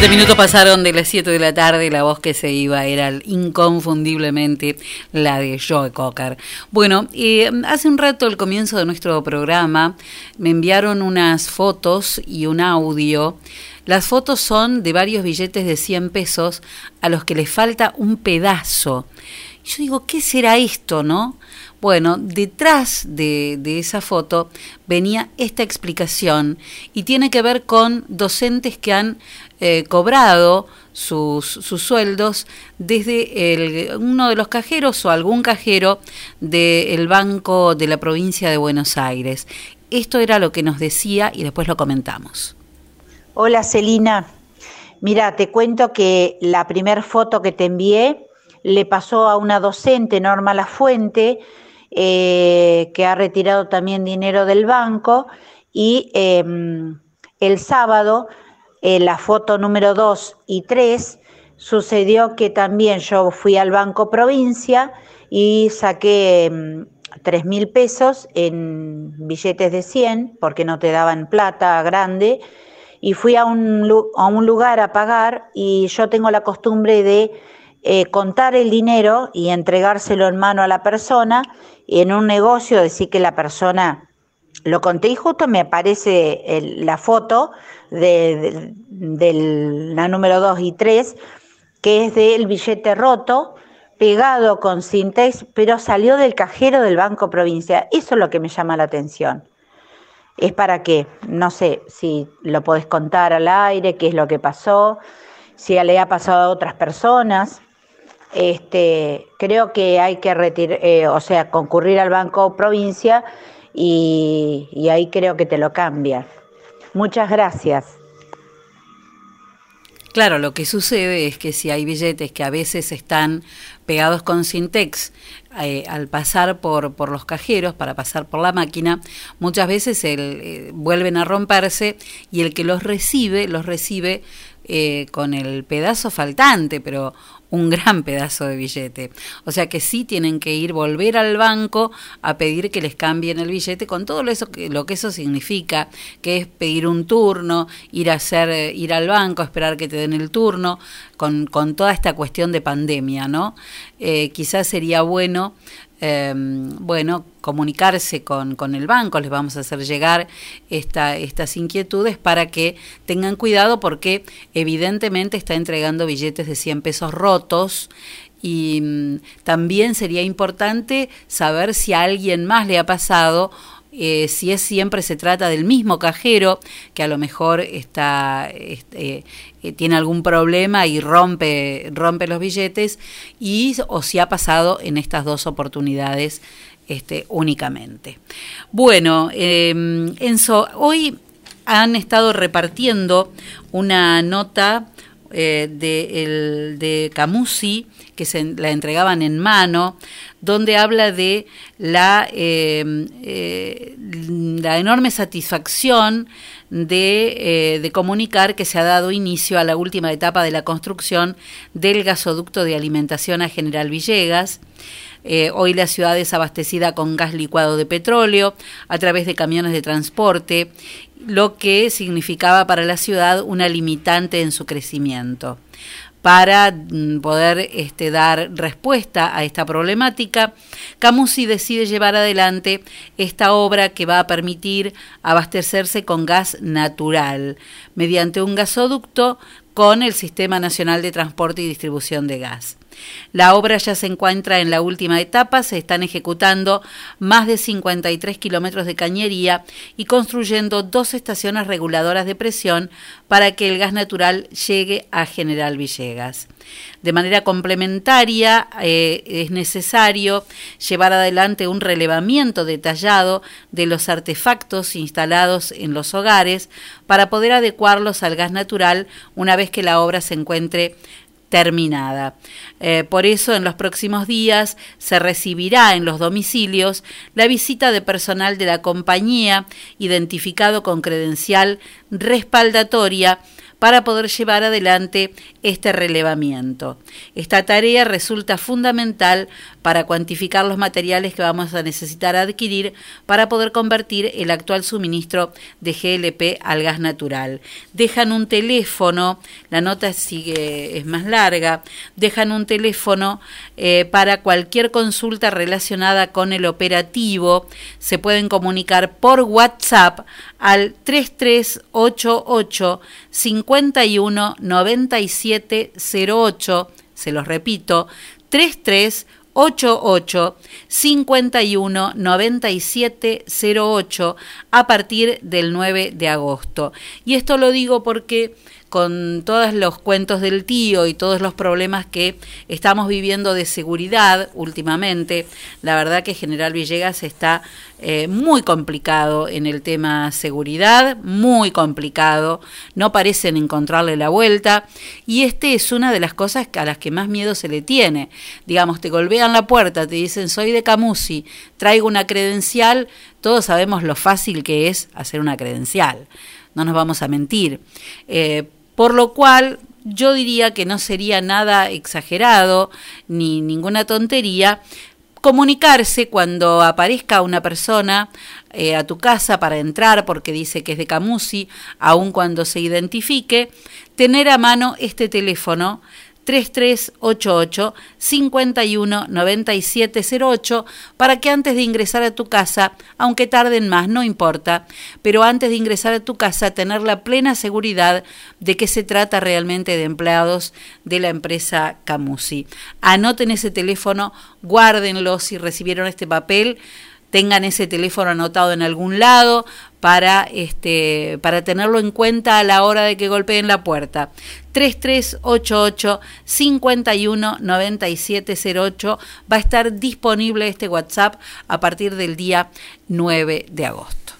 Siete minutos pasaron de las 7 de la tarde, la voz que se iba era inconfundiblemente la de Joe Cocker. Bueno, eh, hace un rato, al comienzo de nuestro programa, me enviaron unas fotos y un audio. Las fotos son de varios billetes de 100 pesos a los que les falta un pedazo. Yo digo, ¿qué será esto, no? Bueno, detrás de, esa foto venía esta explicación y tiene que ver con docentes que han eh, cobrado sus, sueldos desde uno de los cajeros o algún cajero del Banco de la Provincia de Buenos Aires. Esto era lo que nos decía y después lo comentamos. Hola Celina, mira, te cuento que la primer foto que te envié le pasó a una docente, Norma La Fuente, eh, que ha retirado también dinero del banco y eh, el sábado, eh, la foto número 2 y 3, sucedió que también yo fui al Banco Provincia y saqué 3 mil pesos en billetes de 100 porque no te daban plata grande y fui a un, a un lugar a pagar y yo tengo la costumbre de eh, contar el dinero y entregárselo en mano a la persona en un negocio decir que la persona lo conté y justo me aparece el, la foto de, de, la número 2 y 3 que es del billete roto pegado con Sintex pero salió del cajero del Banco Provincia eso es lo que me llama la atención es para qué, no sé si lo podés contar al aire, qué es lo que pasó, si le ha pasado a otras personas. Este, creo que hay que retirar, eh, o sea, concurrir al Banco Provincia y, ahí creo que te lo cambian. Muchas gracias. Claro, lo que sucede es que si hay billetes que a veces están pegados con Sintex eh, al pasar por, por los cajeros, para pasar por la máquina, muchas veces eh, vuelven a romperse y el que los recibe, los recibe con el pedazo faltante, pero un gran pedazo de billete. O sea que sí tienen que ir, volver al banco a pedir que les cambien el billete con todo eso lo que eso significa, que es pedir un turno, ir a hacer, eh, ir al banco, esperar que te den el turno, con, con toda esta cuestión de pandemia, ¿no? Eh, quizás sería bueno eh, bueno, comunicarse con, con, el banco, les vamos a hacer llegar esta, estas inquietudes para que tengan cuidado porque evidentemente está entregando billetes de 100 pesos rotos y mm, también sería importante saber si a alguien más le ha pasado eh, si es siempre se trata del mismo cajero que a lo mejor está este, eh, tiene algún problema y rompe rompe los billetes y o si ha pasado en estas dos oportunidades este, únicamente. Bueno, eh, Enzo, hoy han estado repartiendo una nota eh, de, el, de Camusi, que se la entregaban en mano, donde habla de la, eh, eh, la enorme satisfacción de, eh, de, comunicar que se ha dado inicio a la última etapa de la construcción del gasoducto de alimentación a General Villegas. Eh, hoy la ciudad es abastecida con gas licuado de petróleo a través de camiones de transporte, lo que significaba para la ciudad una limitante en su crecimiento. Para mm, poder este, dar respuesta a esta problemática, Camusi decide llevar adelante esta obra que va a permitir abastecerse con gas natural mediante un gasoducto con el Sistema Nacional de Transporte y Distribución de Gas. La obra ya se encuentra en la última etapa, se están ejecutando más de 53 kilómetros de cañería y construyendo dos estaciones reguladoras de presión para que el gas natural llegue a General Villegas. De manera complementaria, eh, es necesario llevar adelante un relevamiento detallado de los artefactos instalados en los hogares para poder adecuarlos al gas natural una vez que la obra se encuentre terminada. Eh, por eso en los próximos días se recibirá en los domicilios la visita de personal de la compañía identificado con credencial respaldatoria para poder llevar adelante este relevamiento. Esta tarea resulta fundamental para cuantificar los materiales que vamos a necesitar adquirir para poder convertir el actual suministro de GLP al gas natural. Dejan un teléfono, la nota sigue, es más larga, dejan un teléfono eh, para cualquier consulta relacionada con el operativo, se pueden comunicar por WhatsApp al 3388 51 97 08, se los repito, 3388 51 97 08 a partir del 9 de agosto. Y esto lo digo porque con todos los cuentos del tío y todos los problemas que estamos viviendo de seguridad últimamente, la verdad que General Villegas está eh, muy complicado en el tema seguridad, muy complicado, no parecen encontrarle la vuelta y este es una de las cosas a las que más miedo se le tiene. Digamos, te golpean la puerta, te dicen soy de Camusi, traigo una credencial, todos sabemos lo fácil que es hacer una credencial, no nos vamos a mentir. Eh, por lo cual yo diría que no sería nada exagerado ni ninguna tontería comunicarse cuando aparezca una persona eh, a tu casa para entrar porque dice que es de Camusi, aun cuando se identifique, tener a mano este teléfono 3388 51 9708 para que antes de ingresar a tu casa, aunque tarden más, no importa, pero antes de ingresar a tu casa tener la plena seguridad de que se trata realmente de empleados de la empresa Camusi. Anoten ese teléfono, guárdenlo si recibieron este papel tengan ese teléfono anotado en algún lado para, este, para tenerlo en cuenta a la hora de que golpeen la puerta. 3388 51 9708 va a estar disponible este WhatsApp a partir del día 9 de agosto.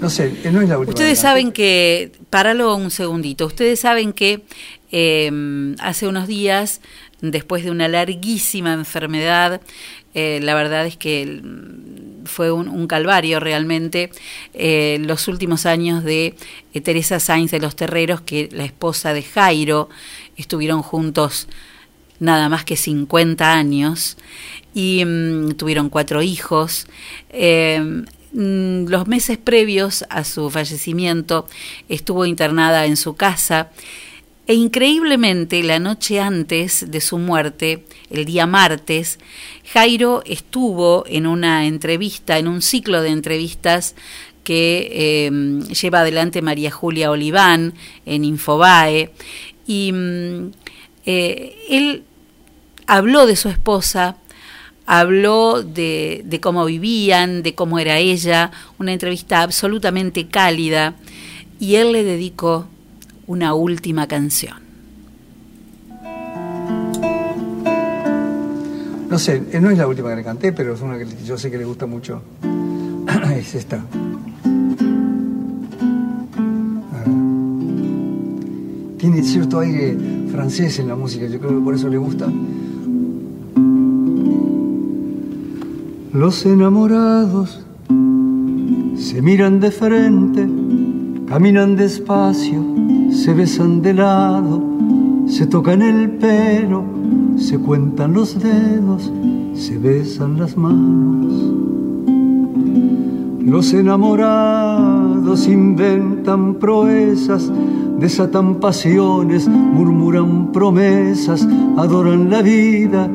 No sé, eh, no es la última. Ustedes saben que, páralo un segundito, ustedes saben que eh, hace unos días, después de una larguísima enfermedad, eh, la verdad es que fue un, calvario realmente, eh, los últimos años de eh, Teresa Sainz de los Terreros, que la esposa de Jairo, estuvieron juntos nada más que 50 años y mm, tuvieron cuatro hijos. Mm, los meses previos a su fallecimiento estuvo internada en su casa e increíblemente la noche antes de su muerte, el día martes, Jairo estuvo en una entrevista, en un ciclo de entrevistas que eh, lleva adelante María Julia Oliván en Infobae. Y mm, eh, él habló de su esposa, habló de, cómo vivían, de cómo era ella, una entrevista absolutamente cálida, y él le dedicó una última canción. No sé, eh, no es la última que le canté, pero es una que yo sé que le gusta mucho. es esta. Tiene cierto aire francés en la música, yo creo que por eso le gusta. Los enamorados se miran de frente, caminan despacio, se besan de lado, se tocan el pelo, se cuentan los dedos, se besan las manos. Los enamorados inventan proezas, desatan pasiones, murmuran promesas, adoran la vida,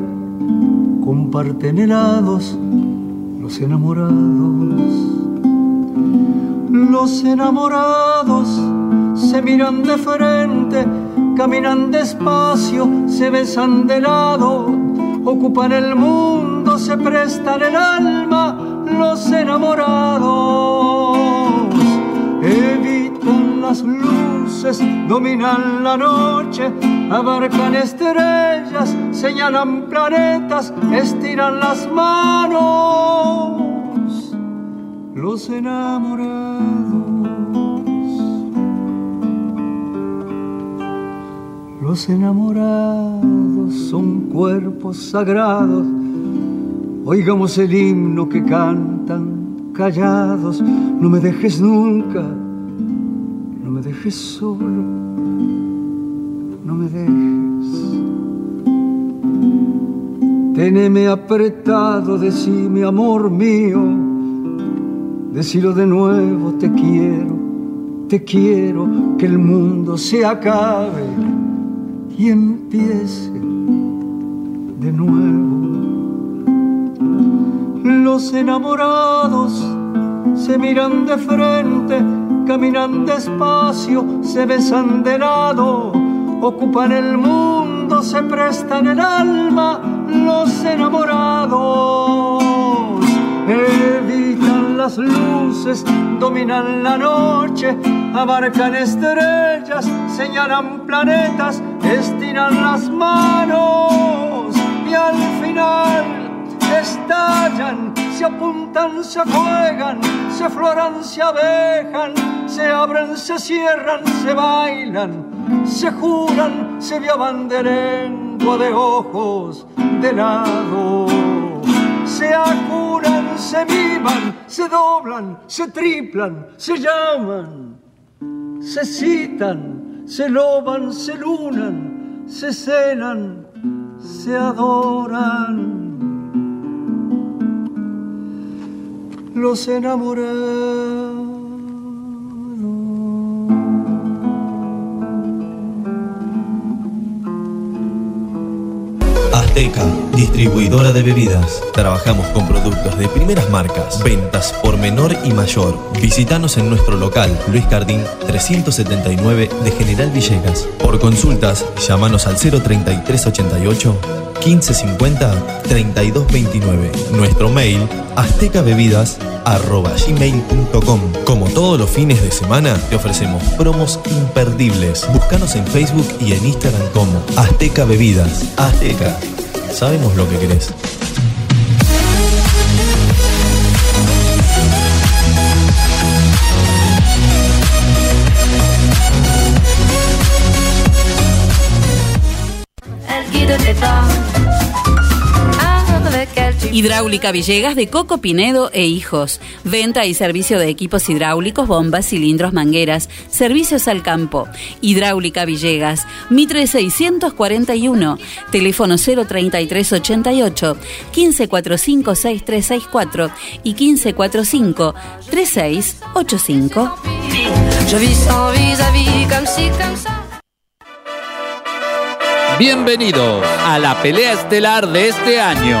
comparten helados los enamorados. Los enamorados se miran de frente, caminan despacio, se besan de lado, ocupan el mundo, se prestan el alma, los enamorados. Evitan las luces, dominan la noche, abarcan estrellas, señalan planetas, estiran las manos. Los enamorados. Los enamorados son cuerpos sagrados. Oigamos el himno que cantan callados. No me dejes nunca, no me dejes solo, no me dejes. Teneme apretado, decime amor mío, decilo de nuevo, te quiero, te quiero, que el mundo se acabe y empiece de nuevo. Los enamorados se miran de frente, caminan despacio, se besan de lado, ocupan el mundo, se prestan el alma. Los enamorados evitan las luces, dominan la noche, abarcan estrellas, señalan planetas, estiran las manos y al final estallan, se apuntan, se juegan, se floran, se abejan, se abren, se cierran, se bailan, se juran, se viaban de lengua, de ojos, de lado. Se acuran, se vivan, se doblan, se triplan, se llaman, se citan, se loban, se lunan, se cenan, se adoran. Los enamorados. Distribuidora de bebidas. Trabajamos con productos de primeras marcas, ventas por menor y mayor. Visítanos en nuestro local, Luis Cardín 379 de General Villegas. Por consultas, llámanos al 03388 1550 3229. Nuestro mail aztecabebidas.gmail.com Como todos los fines de semana, te ofrecemos promos imperdibles. Búscanos en Facebook y en Instagram como Azteca Bebidas. Azteca. Sabemos lo que querés. Give it Hidráulica Villegas de Coco Pinedo e Hijos. Venta y servicio de equipos hidráulicos, bombas, cilindros, mangueras. Servicios al campo. Hidráulica Villegas. Mitre 641. Teléfono 03388 1545 6364 y 1545 3685. Je vis sans vis-à-vis comme si, comme ça. Bienvenidos a la pelea estelar de este año.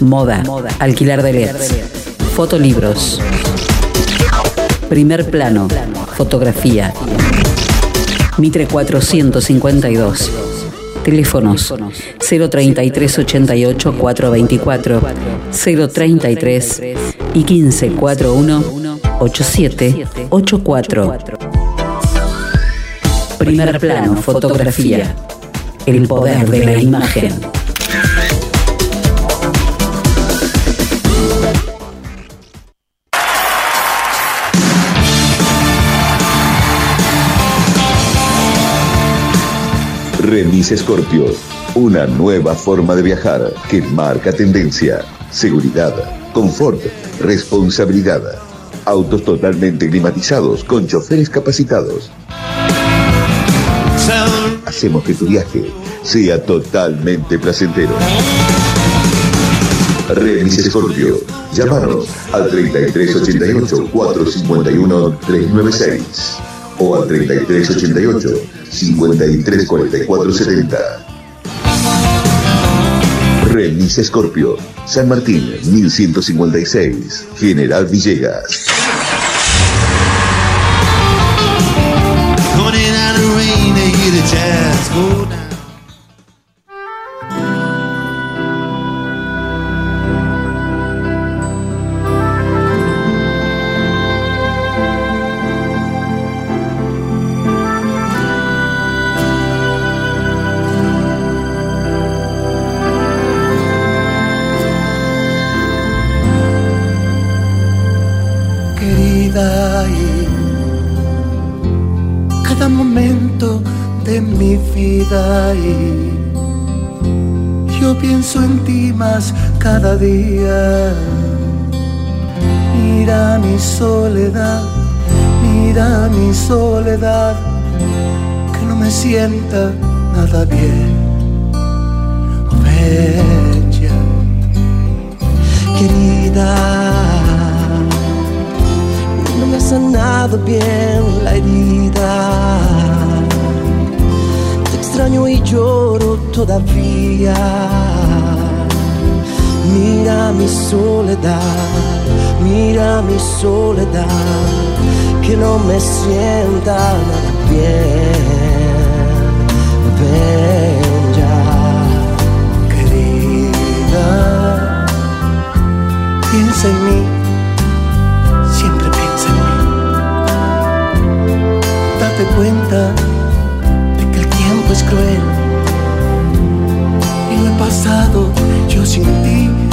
moda, alquiler de LEDs, fotolibros. Primer plano, fotografía. Mitre 452. Teléfonos 033 88 424 033 y 1541 8784. Primer plano, fotografía. El poder de la imagen. Remis Scorpio, una nueva forma de viajar que marca tendencia, seguridad, confort, responsabilidad. Autos totalmente climatizados con choferes capacitados. Hacemos que tu viaje sea totalmente placentero. Remis Scorpio, llámanos al 3388 451 396 o al 3388 534470. Remis Scorpio, San Martín 1156, General Villegas. Soledad, que no me sienta nada bien. Oh, bella, querida. No me ha sanado bien la herida. Te extraño y lloro todavía. Mira mi soledad, mira mi soledad, que no me sienta nada bien. Ven ya, querida, piensa en mí, siempre piensa en mí. Date cuenta de que el tiempo es cruel y lo he pasado yo sin ti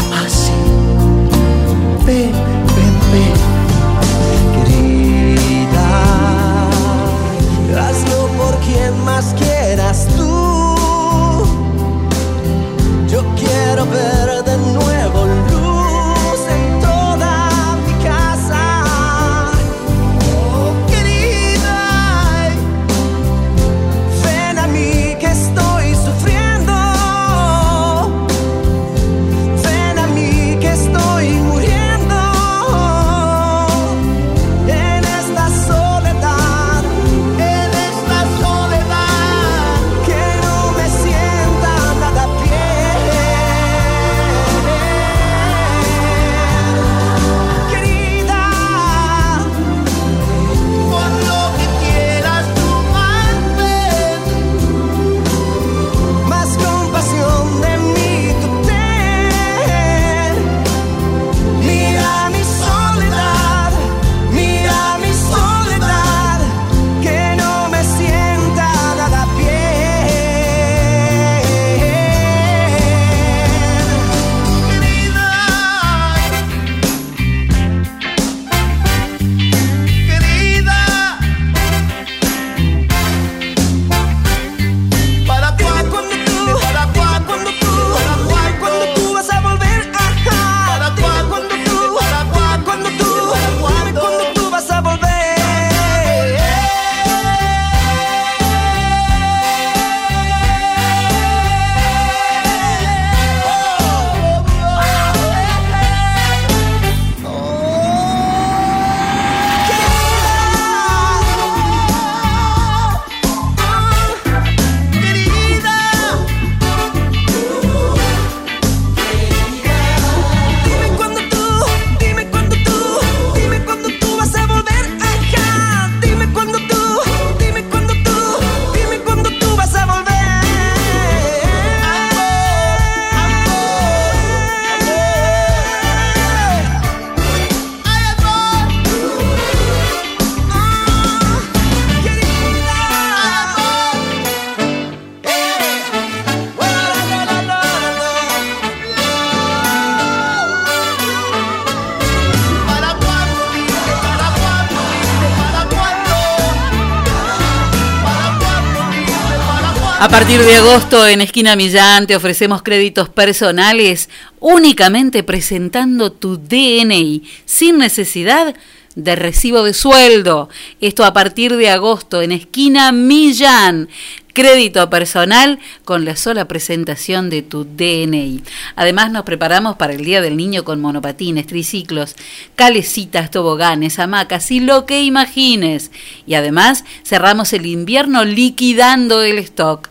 A partir de agosto en Esquina Millán te ofrecemos créditos personales únicamente presentando tu DNI sin necesidad de recibo de sueldo. Esto a partir de agosto en Esquina Millán. Crédito personal con la sola presentación de tu DNI. Además nos preparamos para el Día del Niño con monopatines, triciclos, calecitas, toboganes, hamacas y lo que imagines. Y además cerramos el invierno liquidando el stock.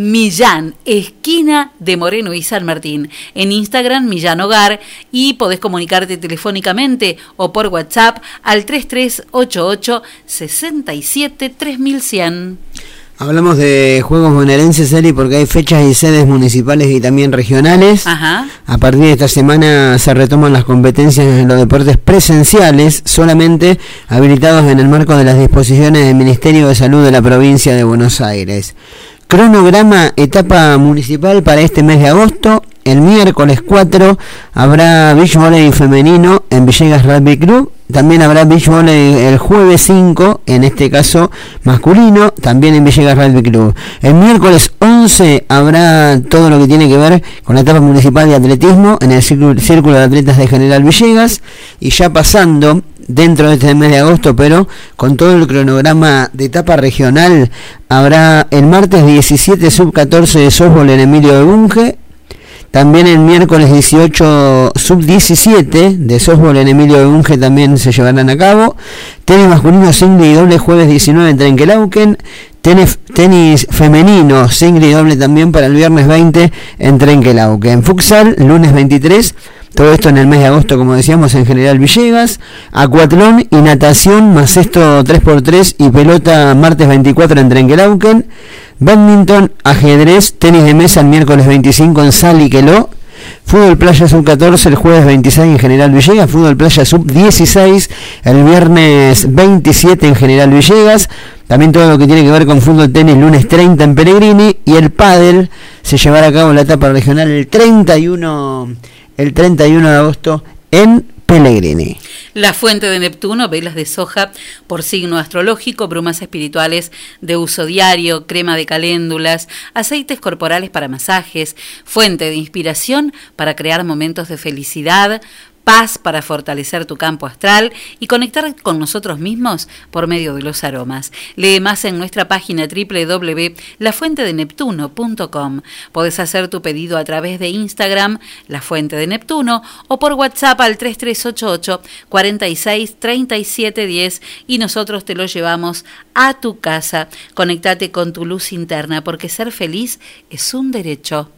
Millán, esquina de Moreno y San Martín. En Instagram, Millán Hogar. Y podés comunicarte telefónicamente o por WhatsApp al 3388 67 3100. Hablamos de juegos bonaerenses, Eli, porque hay fechas y sedes municipales y también regionales. Ajá. A partir de esta semana se retoman las competencias en los deportes presenciales, solamente habilitados en el marco de las disposiciones del Ministerio de Salud de la provincia de Buenos Aires. Cronograma etapa municipal para este mes de agosto. El miércoles 4 habrá beach volley femenino en Villegas Rugby Club. También habrá beach volley el jueves 5, en este caso masculino, también en Villegas Rugby Club. El miércoles 11 habrá todo lo que tiene que ver con la etapa municipal de atletismo en el círculo, círculo de atletas de General Villegas. Y ya pasando dentro de este mes de agosto, pero con todo el cronograma de etapa regional, habrá el martes 17 sub 14 de softball en Emilio de Bunge. También el miércoles 18 sub-17 de softball en Emilio de Bunge también se llevarán a cabo. Tenis masculino single y doble jueves 19 en Trenquelauquen. Tenis, tenis femenino single y doble también para el viernes 20 en Trenquelauquen. Futsal lunes 23. Todo esto en el mes de agosto, como decíamos, en General Villegas. Acuatlón y natación, más esto 3x3 y pelota martes 24 en Trenquelauquen. Badminton, ajedrez, tenis de mesa el miércoles 25 en Saliqueló. Fútbol Playa Sub 14 el jueves 26 en General Villegas. Fútbol Playa Sub 16 el viernes 27 en General Villegas. También todo lo que tiene que ver con fútbol tenis lunes 30 en Pellegrini. Y el pádel se llevará a cabo la etapa regional el 31, el 31 de agosto en Pellegrini. La fuente de Neptuno, velas de soja por signo astrológico, brumas espirituales de uso diario, crema de caléndulas, aceites corporales para masajes, fuente de inspiración para crear momentos de felicidad, paz para fortalecer tu campo astral y conectar con nosotros mismos por medio de los aromas. Lee más en nuestra página www.lafuentedeneptuno.com. Podés hacer tu pedido a través de Instagram, La Fuente de Neptuno, o por WhatsApp al 3388 46 37 10 y nosotros te lo llevamos a tu casa. Conectate con tu luz interna porque ser feliz es un derecho.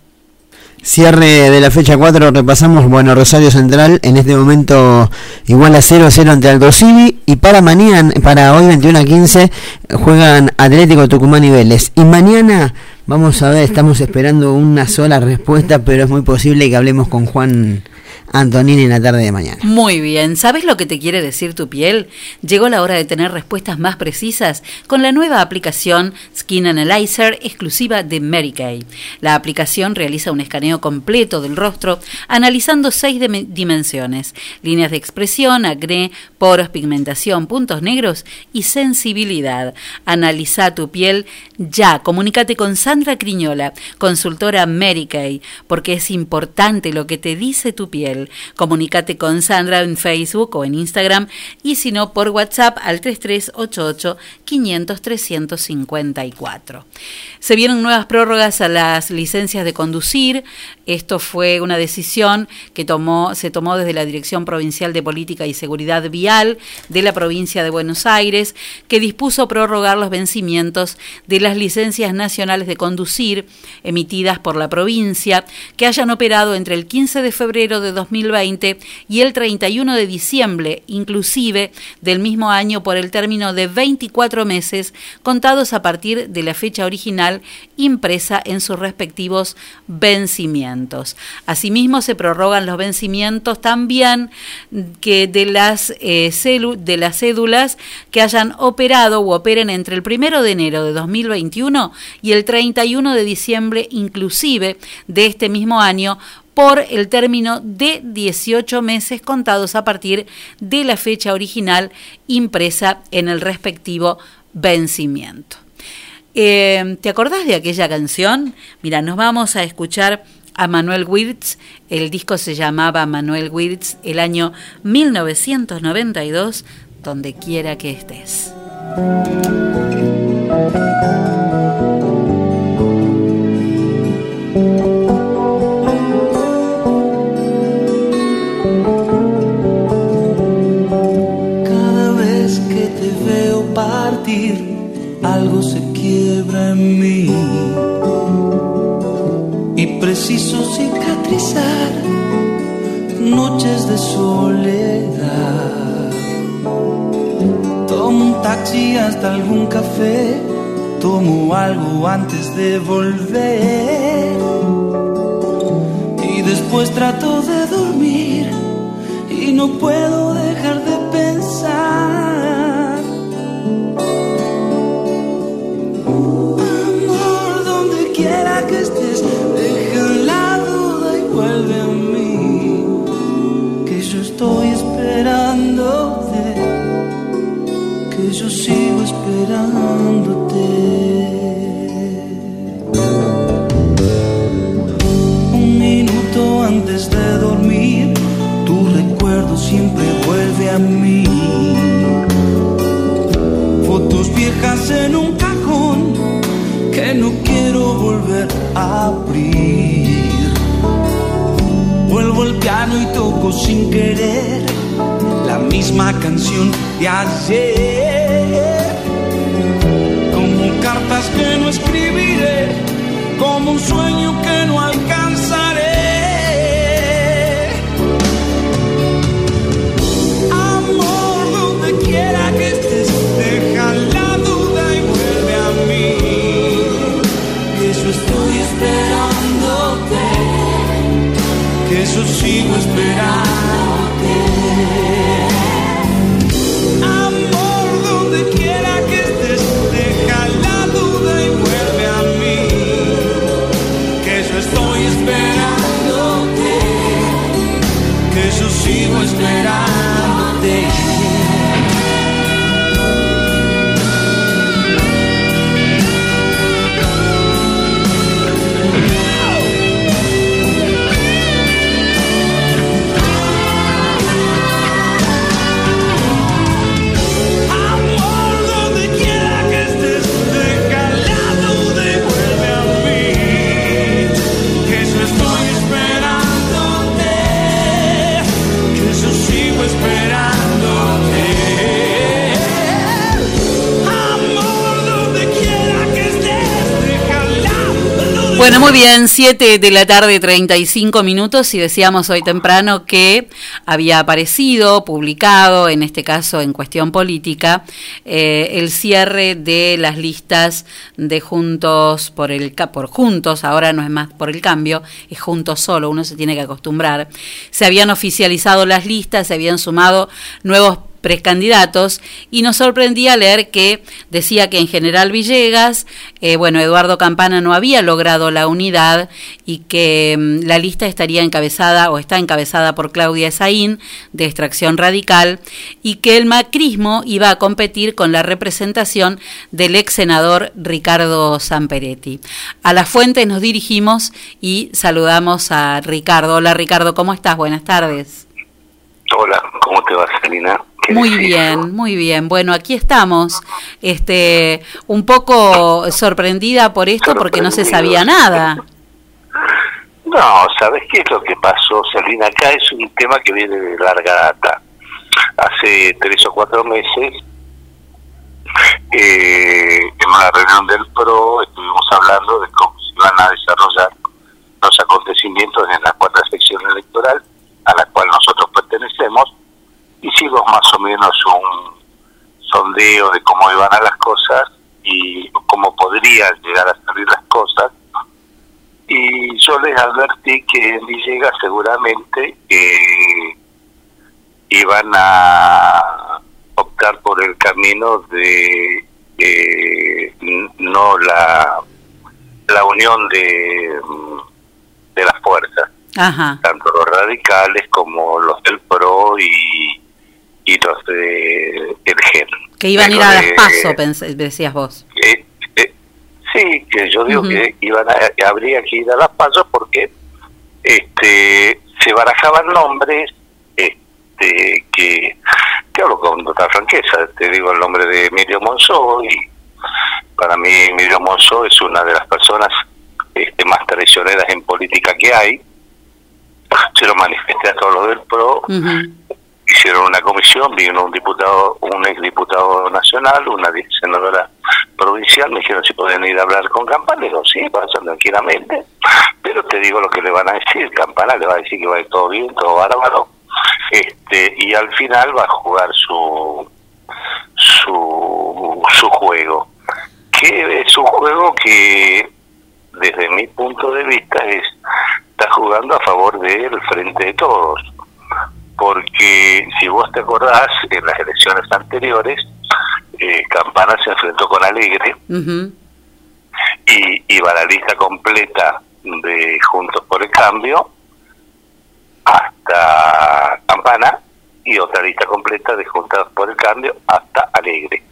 Cierre de la fecha 4, repasamos, bueno, Rosario Central en este momento igual a 0-0 ante Aldo Civi y para mañana, para hoy 21 a 15 juegan Atlético Tucumán y Vélez. Y mañana vamos a ver, estamos esperando una sola respuesta, pero es muy posible que hablemos con Juan Antonini en la tarde de mañana. Muy bien, ¿sabes lo que te quiere decir tu piel? Llegó la hora de tener respuestas más precisas con la nueva aplicación Skin Analyzer exclusiva de Kay. La aplicación realiza un escaneo completo del rostro analizando seis dim- dimensiones, líneas de expresión, acné, poros, pigmentación, puntos negros y sensibilidad. Analiza tu piel ya, comunícate con Sandra Criñola, consultora Kay, porque es importante lo que te dice tu piel. Comunícate con Sandra en Facebook o en Instagram y si no por WhatsApp al 3388 500 354. Se vieron nuevas prórrogas a las licencias de conducir. Esto fue una decisión que tomó, se tomó desde la Dirección Provincial de Política y Seguridad Vial de la provincia de Buenos Aires, que dispuso prorrogar los vencimientos de las licencias nacionales de conducir emitidas por la provincia que hayan operado entre el 15 de febrero de 2020 y el 31 de diciembre, inclusive del mismo año por el término de 24 meses contados a partir de la fecha original impresa en sus respectivos vencimientos. Asimismo, se prorrogan los vencimientos también que de las, eh, cédulas que hayan operado o operen entre el 1 de enero de 2021 y el 31 de diciembre inclusive de este mismo año por el término de 18 meses contados a partir de la fecha original impresa en el respectivo vencimiento. Eh, ¿Te acordás de aquella canción? Mira, nos vamos a escuchar a Manuel Wirtz. El disco se llamaba Manuel Wirtz el año 1992, donde quiera que estés. Y preciso cicatrizar noches de soledad. Tomo un taxi hasta algún café, tomo algo antes de volver. Y después trato de dormir y no puedo dejar sin querer la misma canción de ayer. Cartas que no escribiré, como un sueño que no alcanzaré. Amor, donde quiera que estés, deja la duda y vuelve a mí. Que eso estoy esperándote, que eso sigo esperándote. Sigo esperándote. Bueno, muy bien, 7 de la tarde, 35 minutos, y decíamos hoy temprano que había aparecido, publicado, en este caso en cuestión política, eh, el cierre de las listas de Juntos por el por Juntos, ahora no es más por el cambio, es Juntos solo, uno se tiene que acostumbrar. Se habían oficializado las listas, se habían sumado nuevos precandidatos y nos sorprendía leer que decía que en General Villegas, eh, bueno, Eduardo Campana no había logrado la unidad y que mm, la lista estaría encabezada o está encabezada por Claudia Esaín de extracción radical y que el macrismo iba a competir con la representación del ex senador Ricardo Samperetti. A la fuente nos dirigimos y saludamos a Ricardo. Hola Ricardo, ¿cómo estás? Buenas tardes. Hola, ¿cómo te va, Selina? ¿Qué Muy bien, muy bien. Bueno, aquí estamos, este, un poco sorprendida por esto porque no se sabía nada. No, ¿sabes qué es lo que pasó, Selina? Acá es un tema que viene de larga data. Hace tres o cuatro meses, eh, en una reunión del PRO, estuvimos hablando de cómo se iban a desarrollar los acontecimientos en la cuarta sección electoral, a la cual nosotros pertenecemos. Hicimos más o menos un sondeo de cómo iban a las cosas y cómo podrían llegar a salir las cosas y yo les advertí que en Villegas seguramente eh, iban a optar por el camino de eh, no la la unión de, de las fuerzas Ajá. tanto los radicales como los del PRO y, y los de el GEN Que iban a ir a las paso, decías vos. eh, eh, sí, que yo digo que iban a, que habría que ir a las pasos porque este se barajaban nombres este que, que hablo con total franqueza, te digo el nombre de Emilio Monzó y para mí Emilio Monzó es una de las personas este, más traicioneras en política que hay. Se lo manifesté a todos los del PRO, hicieron una comisión, vino un diputado, un ex diputado nacional, una senadora provincial, me dijeron si pueden ir a hablar con Campana, digo, sí, pasan tranquilamente, pero te digo lo que le van a decir, Campana le va a decir que va a ir todo bien, todo bárbaro, este, y al final va a jugar su su, su juego, que es un juego que desde mi punto de vista es está jugando a favor del frente de todos porque si vos te acordás en las elecciones anteriores eh, Campana se enfrentó con Alegre y iba la lista completa de Juntos por el Cambio hasta Campana y otra lista completa de Juntos por el Cambio hasta Alegre.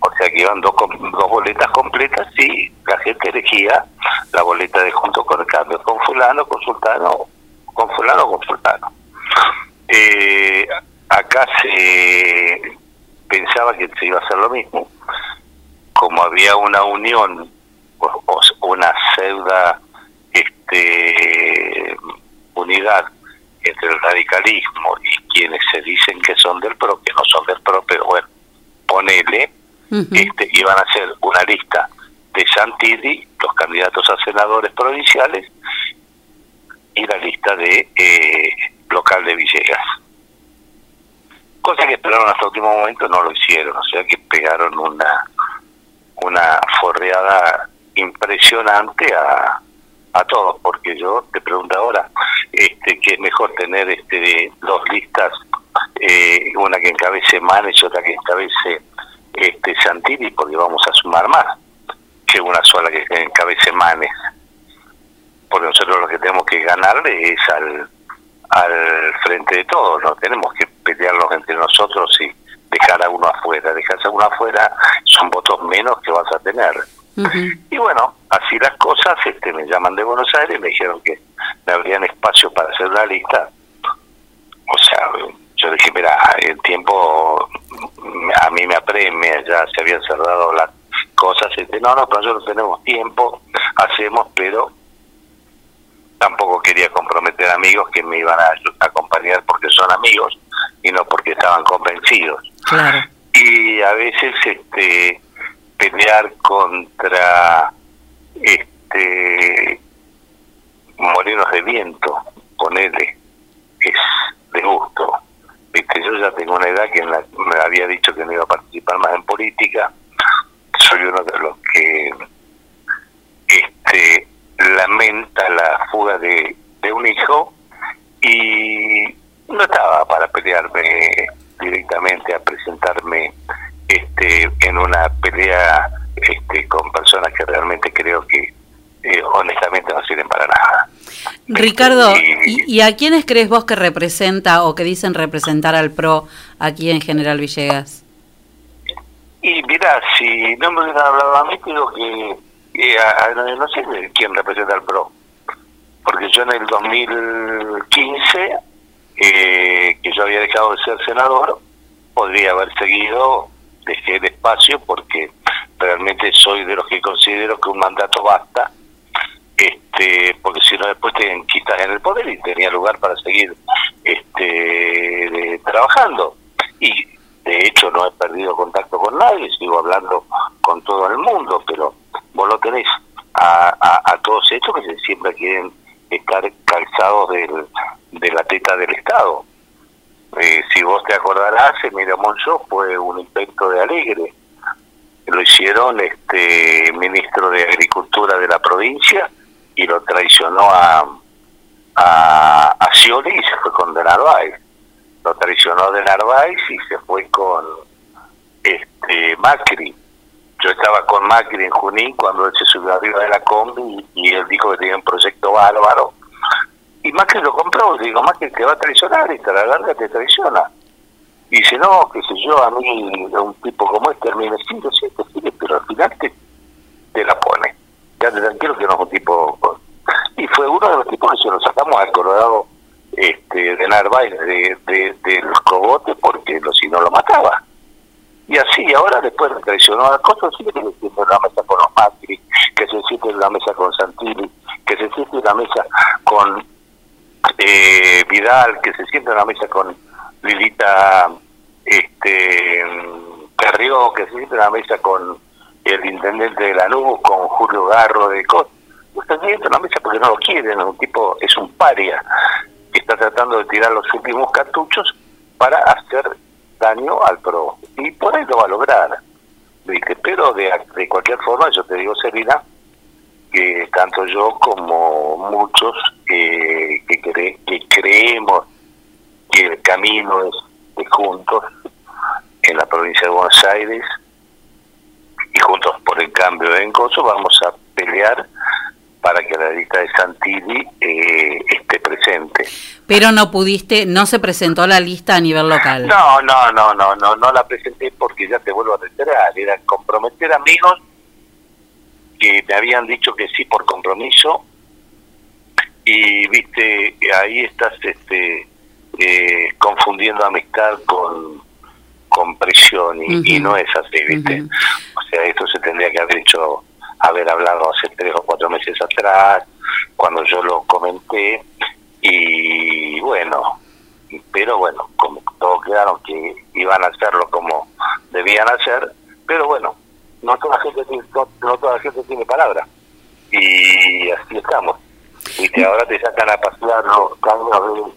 O sea que iban dos, dos boletas completas y la gente elegía la boleta de Juntos por el Cambio con fulano, con sultano, con fulano, con sultano. Eh, acá se pensaba que se iba a hacer lo mismo. Como había una unión, o, o una pseuda este, unidad entre el radicalismo y quienes se dicen que son del PRO, que no son del PRO, pero bueno, ponele, este, iban a hacer una lista de Santilli, los candidatos a senadores provinciales, y la lista de eh, local de Villegas. Cosa que esperaron hasta el último momento, no lo hicieron, o sea que pegaron una una forreada impresionante a, a todos, porque yo te pregunto ahora, este, que es mejor tener este dos listas, eh, una que encabece Manes y otra que encabece este Santilli, porque vamos a sumar más que una sola que encabece Manes. Porque nosotros lo que tenemos que ganarle es al, al frente de todos, no tenemos que pelearlos entre nosotros y dejar a uno afuera. Dejarse a uno afuera son votos menos que vas a tener. Y bueno, así las cosas, este me llaman de Buenos Aires, me dijeron que me abrían espacio para hacer la lista. O sea, yo dije, mira, el tiempo a mí me apremia, ya se habían cerrado las cosas. Este, no, no, pero nosotros tenemos tiempo, hacemos, pero tampoco quería comprometer amigos que me iban a acompañar porque son amigos y no porque estaban convencidos. Claro. Y a veces este pelear contra este molinos de viento, ponele, es de gusto. Viste, yo ya tengo una edad que en la- me había dicho que no iba a participar más en política. Soy uno de los que este lamenta la fuga de, de un hijo y no estaba para pelearme directamente a presentarme este en una pelea este con personas que realmente creo que eh, honestamente no sirven para nada Ricardo, ¿y, y a quiénes crees vos que representa o que dicen representar al PRO aquí en General Villegas? y mira si no me hubieran hablado a mí creo que eh, a- a- no sé quién representa al PRO porque yo en el 2015 eh, que yo había dejado de ser senador podría haber seguido dejé el espacio porque realmente soy de los que considero que un mandato basta este porque si no después te quitas en el poder y tenía lugar para seguir este trabajando. Y de hecho no he perdido contacto con nadie sigo hablando con todo el mundo pero vos lo tenés a, todos estos que siempre quieren estar calzados de la teta del Estado eh, si vos te acordarás, Emilio Monzó fue un invento de Alegre. Lo hicieron este ministro de Agricultura de la provincia y lo traicionó a, a, a Scioli y se fue con De Narváez. Lo traicionó De Narváez y se fue con este Macri. Yo estaba con Macri en Junín cuando él se subió arriba de la combi y, él dijo que tenía un proyecto bárbaro y Macri lo compró, le digo, Macri te va a traicionar y a la larga te traiciona. Y dice, no, qué sé yo, a mí un tipo como este sí, te sigue, pero al final te, te la pone. Ya tranquilo que no es un tipo... Y fue uno de los tipos que se lo sacamos al Colorado este, de Narváez de, de, de los cogotes porque lo, si no lo mataba. Y así, ahora después de traicionó a Costa, sigue que se siente en la mesa con los Macri, que se siente en la mesa con Santilli, que se siente en la mesa con eh, Vidal, que se siente en la mesa con Lilita este Carrió, que se siente en la mesa con el intendente de Lanús, con Julio Garro de. No está siente en la mesa porque no lo quieren, un tipo, es un paria que está tratando de tirar los últimos cartuchos para hacer daño al PRO. Y por ahí lo va a lograr. Pero de, de cualquier forma, yo te digo, Serena, que tanto yo como muchos eh, que, cre- que creemos que el camino es de juntos en la provincia de Buenos Aires y juntos por el cambio de Encoso vamos a pelear para que la lista de Santilli eh, esté presente. Pero no pudiste, no se presentó la lista a nivel local. No, no, no, no, no, no la presenté porque ya te vuelvo a reiterar, era comprometer amigos que me habían dicho que sí por compromiso y viste ahí estás este eh, confundiendo amistad con con presión y, y no es así viste o sea esto se tendría que haber hecho haber hablado hace tres o cuatro meses atrás cuando yo lo comenté y bueno, pero bueno, como todos quedaron que iban a hacerlo como debían hacer, pero bueno, no toda la gente tiene, no, no toda la gente tiene palabra. Y así estamos. Y que ahora te sacan a pasear los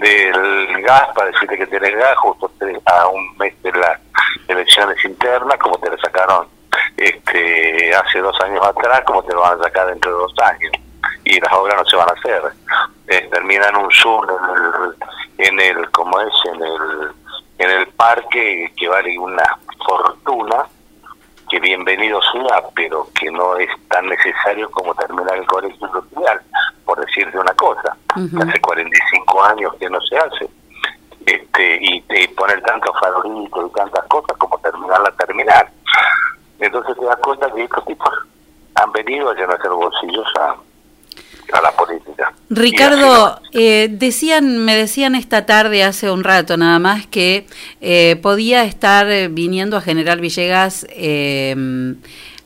del gas para decirte que tienes gas justo a un mes de las elecciones internas, como te lo sacaron este hace dos años atrás, como te lo van a sacar dentro de dos años. Y las obras no se van a hacer. Eh, terminan un Zoom en el, en el, como es, en el, en el parque que vale una fortuna que bienvenido sea, pero que no es tan necesario como terminar el colegio industrial, por decirte una cosa. Ujú. Hace 45 años que no se hace. Este, y, y poner tantos farolitos y tantas cosas como terminar la terminal. Entonces te das cuenta que estos tipos han venido a llenarse los bolsillos a, a la política. Ricardo, eh, decían, me decían esta tarde, hace un rato nada más, que eh, podía estar viniendo a General Villegas eh,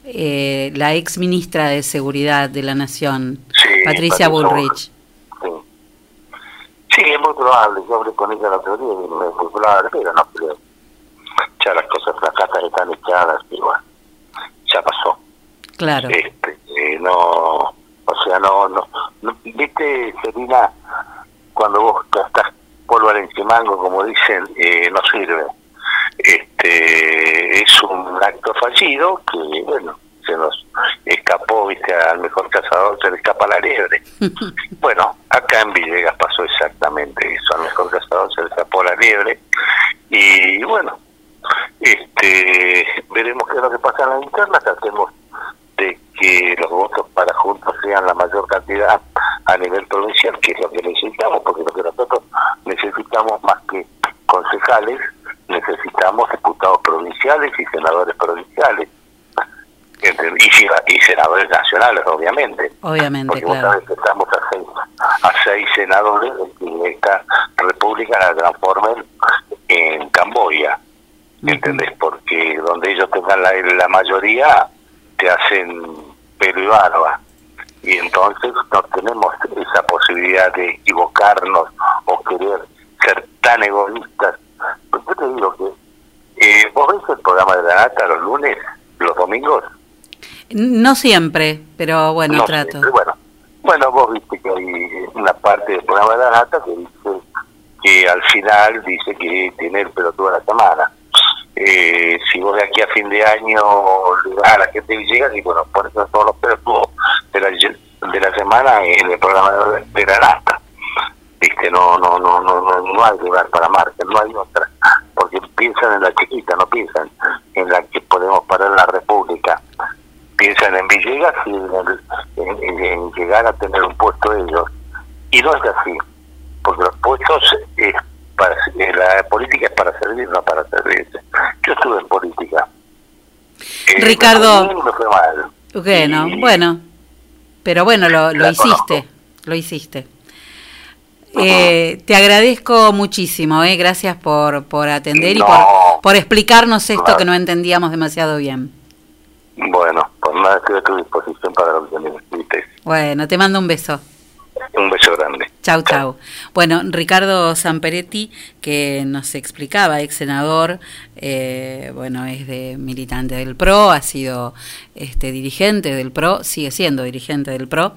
eh, la ex ministra de Seguridad de la Nación, Patricia Patricia Bullrich. Sí, es muy probable. Yo hablé con ella la teoría y me muy probable, pero no creo. Ya las cosas fracasan están echadas y bueno, ya pasó. Claro. Este, eh, no, o sea, no, no, no- viste, Selina, cuando vos estás pólvora en chimango, como dicen, eh, no sirve. Este, es un acto fallido que, bueno, se nos escapó, viste, al mejor cazador se le escapa la liebre. Bueno, acá en Villegas pasó exactamente eso, al mejor cazador se le escapó la liebre y bueno, este veremos qué es lo que pasa en la interna, tratemos de que los votos para juntos sean la mayor cantidad a nivel provincial, que es lo que necesitamos, porque lo que nosotros necesitamos más que concejales, necesitamos diputados provinciales y senadores provinciales. Y, senadores nacionales, obviamente. Obviamente, Porque claro. que estamos a seis, a seis senadores de que esta república la transformen en Camboya. ¿Entendés? Porque donde ellos tengan la, la mayoría, te hacen pelo y barba. Y entonces no tenemos esa posibilidad de equivocarnos o querer ser tan egoístas. Pues yo te digo que eh, vos ves el programa de la nata los lunes, los domingos, No siempre, pero bueno, no trato. siempre, bueno, bueno, vos viste que hay una parte del programa de la nata que dice que al final dice que tiene el pelotudo de la semana. Eh, si vos de aquí a fin de año a la gente que llega y bueno, pones todos los pelotudos de la, de la semana en el programa de, de la nata. Viste, no, no, no, no, no, no hay lugar para marca, no hay otra. Porque piensan en la chiquita, no piensan en la que podemos parar la república piensan en Villegas y en, el- en- llegar a tener un puesto ellos. Y no es así, porque los puestos es para, eh, la política es para servir, no para servirse. Yo estuve en política. Eh, Ricardo. me fue mal. Bueno, bueno, pero bueno, lo, hiciste, lo hiciste. Eh, te agradezco muchísimo, eh, gracias por, por atender y por, por explicarnos esto Claro. que no entendíamos demasiado bien. Bueno, pues nada, estoy a tu disposición para lo que necesites. Bueno, te mando un beso. Un beso grande. Chau, chau. Bueno, Ricardo Samperetti, que nos explicaba, ex senador, eh, bueno, es de militante del PRO, ha sido este dirigente del PRO, sigue siendo dirigente del PRO,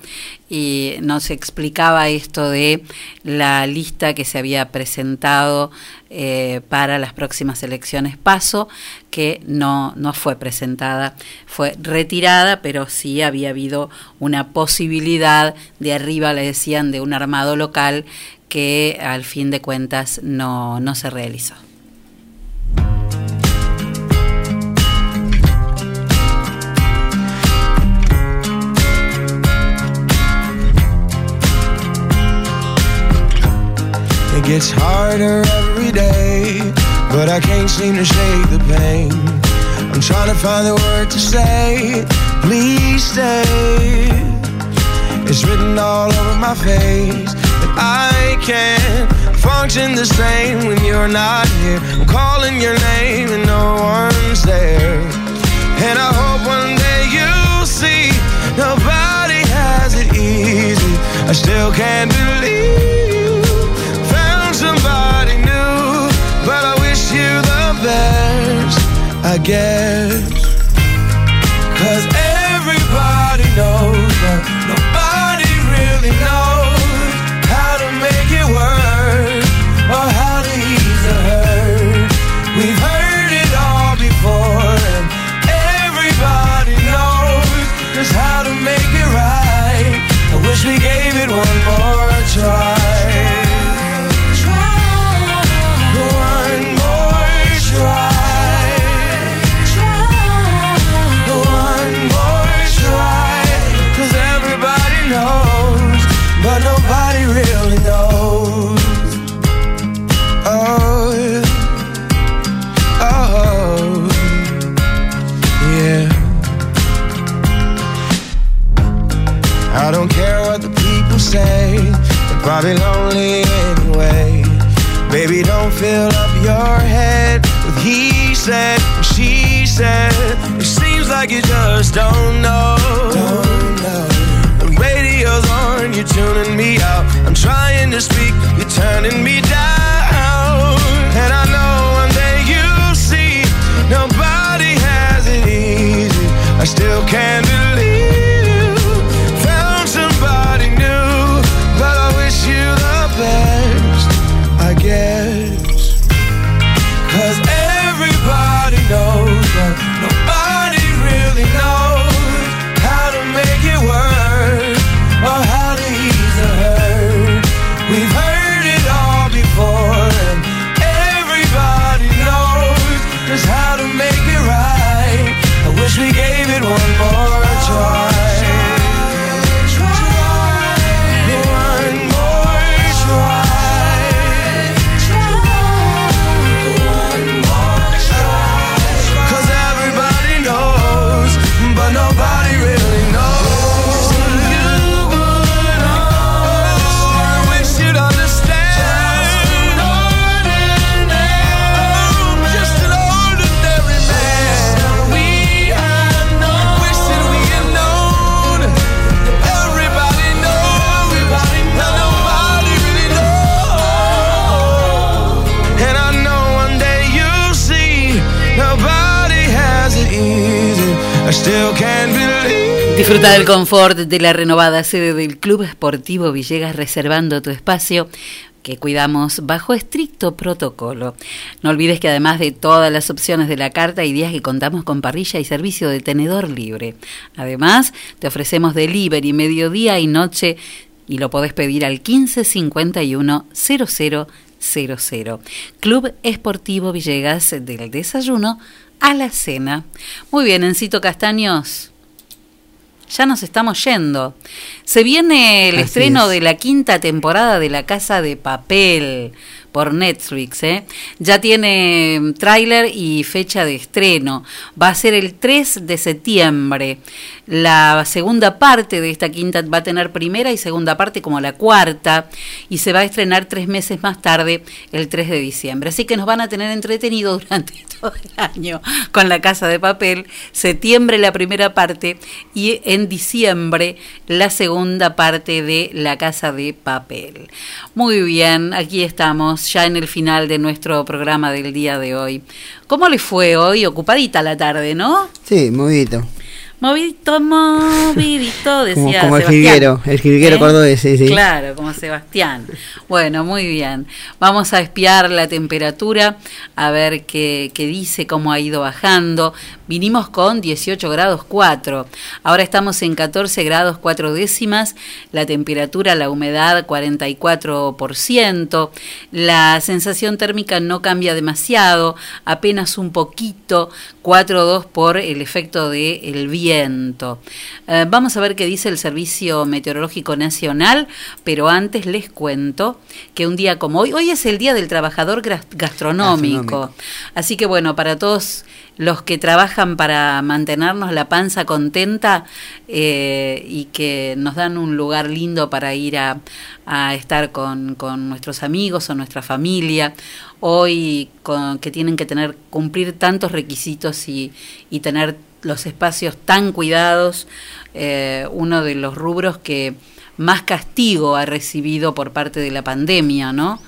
y nos explicaba esto de la lista que se había presentado eh, para las próximas elecciones PASO, que no, no fue presentada, fue retirada, pero sí había habido una posibilidad, de arriba le decían, de un armado local que al fin de cuentas no, no se realizó. It gets harder every day, but I can't seem to shake the pain. I'm trying to find the word to say, please stay. It's written all over my face that I can't function the same when you're not here. I'm calling your name and no one's there. And I hope one day you'll see nobody has it easy. I still can't believe guess. Cause everybody knows, they're probably lonely anyway. Baby, don't fill up your head with he said, she said. It seems like you just don't know. Don't know. The radio's on, you're tuning me out. I'm trying to speak, you're turning me down. Del confort de la renovada sede del Club Esportivo Villegas reservando tu espacio que cuidamos bajo estricto protocolo. No olvides que además de todas las opciones de la carta, hay días que contamos con parrilla y servicio de tenedor libre. Además, te ofrecemos delivery mediodía y noche y lo podés pedir al 1551 0000. Club Esportivo Villegas del desayuno a la cena. Muy bien, Encito Castaños. Ya nos estamos yendo. Se viene el Así estreno es. de la quinta temporada de La Casa de Papel por Netflix. ¿eh? Ya tiene mm, tráiler y fecha de estreno. Va a ser el 3 de septiembre. La segunda parte de esta quinta va a tener primera y segunda parte como la cuarta y se va a estrenar tres meses más tarde, el 3 de diciembre. Así que nos van a tener entretenidos durante todo el año con la Casa de Papel. Septiembre la primera parte y en diciembre la segunda parte de la Casa de Papel. Muy bien, aquí estamos ya en el final de nuestro programa del día de hoy. ¿Cómo le fue hoy? Ocupadita la tarde, ¿no? Sí, movidito. Movidito, movidito, Como, decía como el Sebastián. jilguero, el jilguero ¿Eh? cordobés, sí, sí. Claro, como Sebastián. Bueno, muy bien. Vamos a espiar la temperatura, a ver qué, qué dice, cómo ha ido bajando. Vinimos con 18 grados 4. Ahora estamos en 14 grados 4 décimas. La temperatura, la humedad 44%. La sensación térmica no cambia demasiado, apenas un poquito, 4,2 por el efecto del viento. Eh, vamos a ver qué dice el Servicio Meteorológico Nacional, pero antes les cuento que un día como hoy, hoy es el Día del Trabajador Gastronómico. Gastronómico. Así que bueno, para todos los que trabajan para mantenernos la panza contenta eh, y que nos dan un lugar lindo para ir a, a estar con, con nuestros amigos o nuestra familia, hoy con, que tienen que tener cumplir tantos requisitos y, y tener los espacios tan cuidados, eh, uno de los rubros que más castigo ha recibido por parte de la pandemia, ¿no?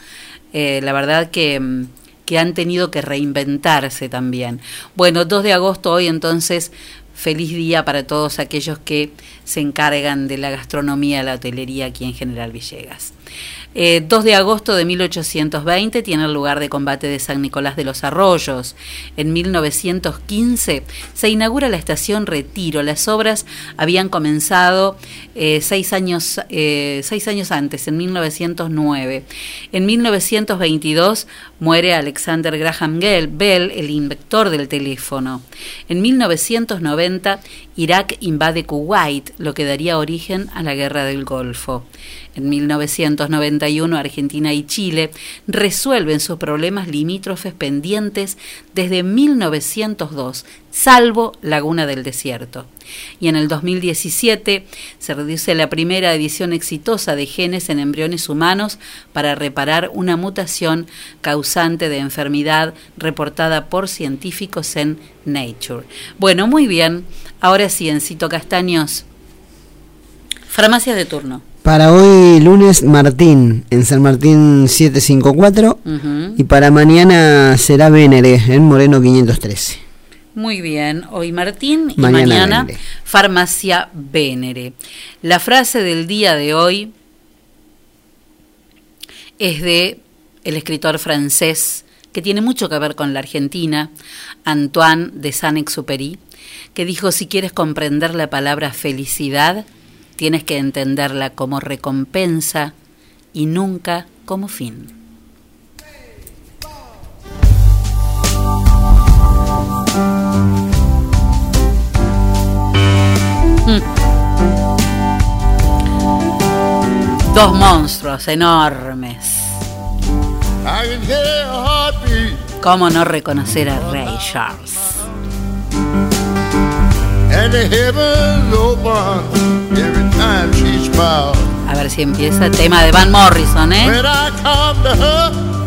Eh, la verdad que mm, que han tenido que reinventarse también. Bueno, 2 de agosto hoy entonces, feliz día para todos aquellos que se encargan de la gastronomía, la hotelería aquí en General Villegas. Eh, 2 de agosto de 1820 tiene lugar de combate de San Nicolás de los Arroyos. En 1915 se inaugura la estación Retiro. Las obras habían comenzado eh, seis, años, eh, seis años antes, en 1909. En 1922 muere Alexander Graham Bell, el inventor del teléfono. En 1990 Irak invade Kuwait, lo que daría origen a la Guerra del Golfo. En 1991 Argentina y Chile resuelven sus problemas limítrofes pendientes desde 1902, salvo Laguna del Desierto. Y en el 2017 se reduce la primera edición exitosa de genes en embriones humanos para reparar una mutación causante de enfermedad reportada por científicos en Nature. Bueno, muy bien. Ahora sí, Encito Castaños. Farmacias de turno. Para hoy lunes Martín en San Martín 754 Ujú. y para mañana será Vénere en Moreno 513. Muy bien, hoy Martín y Mañana. Farmacia Vénere. La frase del día de hoy es de el escritor francés que tiene mucho que ver con la Argentina, Antoine de Saint-Exupéry, que dijo si quieres comprender la palabra felicidad, tienes que entenderla como recompensa y nunca como fin. Dos monstruos enormes. ¿Cómo no reconocer a Ray Charles? A ver si empieza el tema de Van Morrison, ¿eh?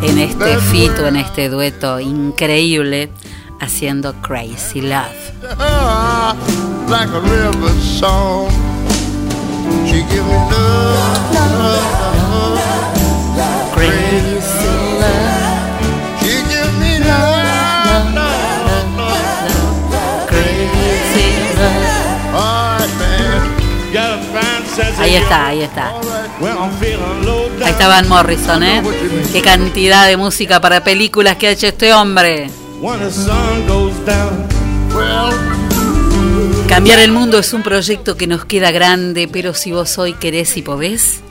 En este fito, en este dueto increíble, haciendo Crazy Love. her like a river song. She give me love, love, love, crazy love. She give me love, love, love, crazy love. All right, man. Got a fine sense of Ahí está, ahí está. Ahí está Van Morrison, ¿eh? Qué cantidad de música para películas que ha hecho este hombre. When the sun goes down, well, Cambiar el mundo es un proyecto que nos queda grande, pero si vos hoy querés y podés,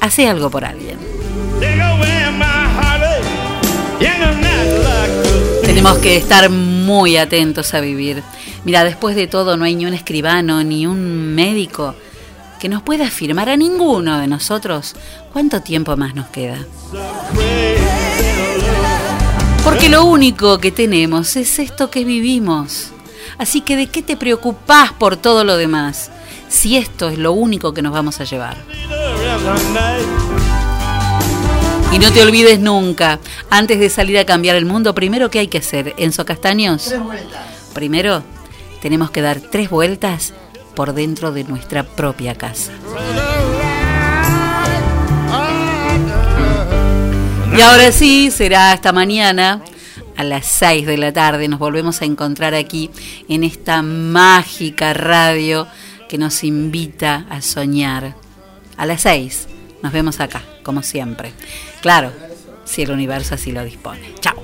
hace algo por alguien. Tenemos que estar muy atentos a vivir. Mira, después de todo no hay ni un escribano ni un médico que nos pueda afirmar a ninguno de nosotros cuánto tiempo más nos queda. Porque lo único que tenemos es esto que vivimos. Así que ¿de qué te preocupás por todo lo demás? Si esto es lo único que nos vamos a llevar. Y no te olvides nunca, antes de salir a cambiar el mundo, primero ¿qué hay que hacer? Enzo Castaños. Primero, tenemos que dar tres vueltas por dentro de nuestra propia casa. Y ahora sí, será hasta mañana a las 6 de la tarde. Nos volvemos a encontrar aquí en esta mágica radio que nos invita a soñar. A las 6 nos vemos acá, como siempre. Claro, si el universo así lo dispone. Chao.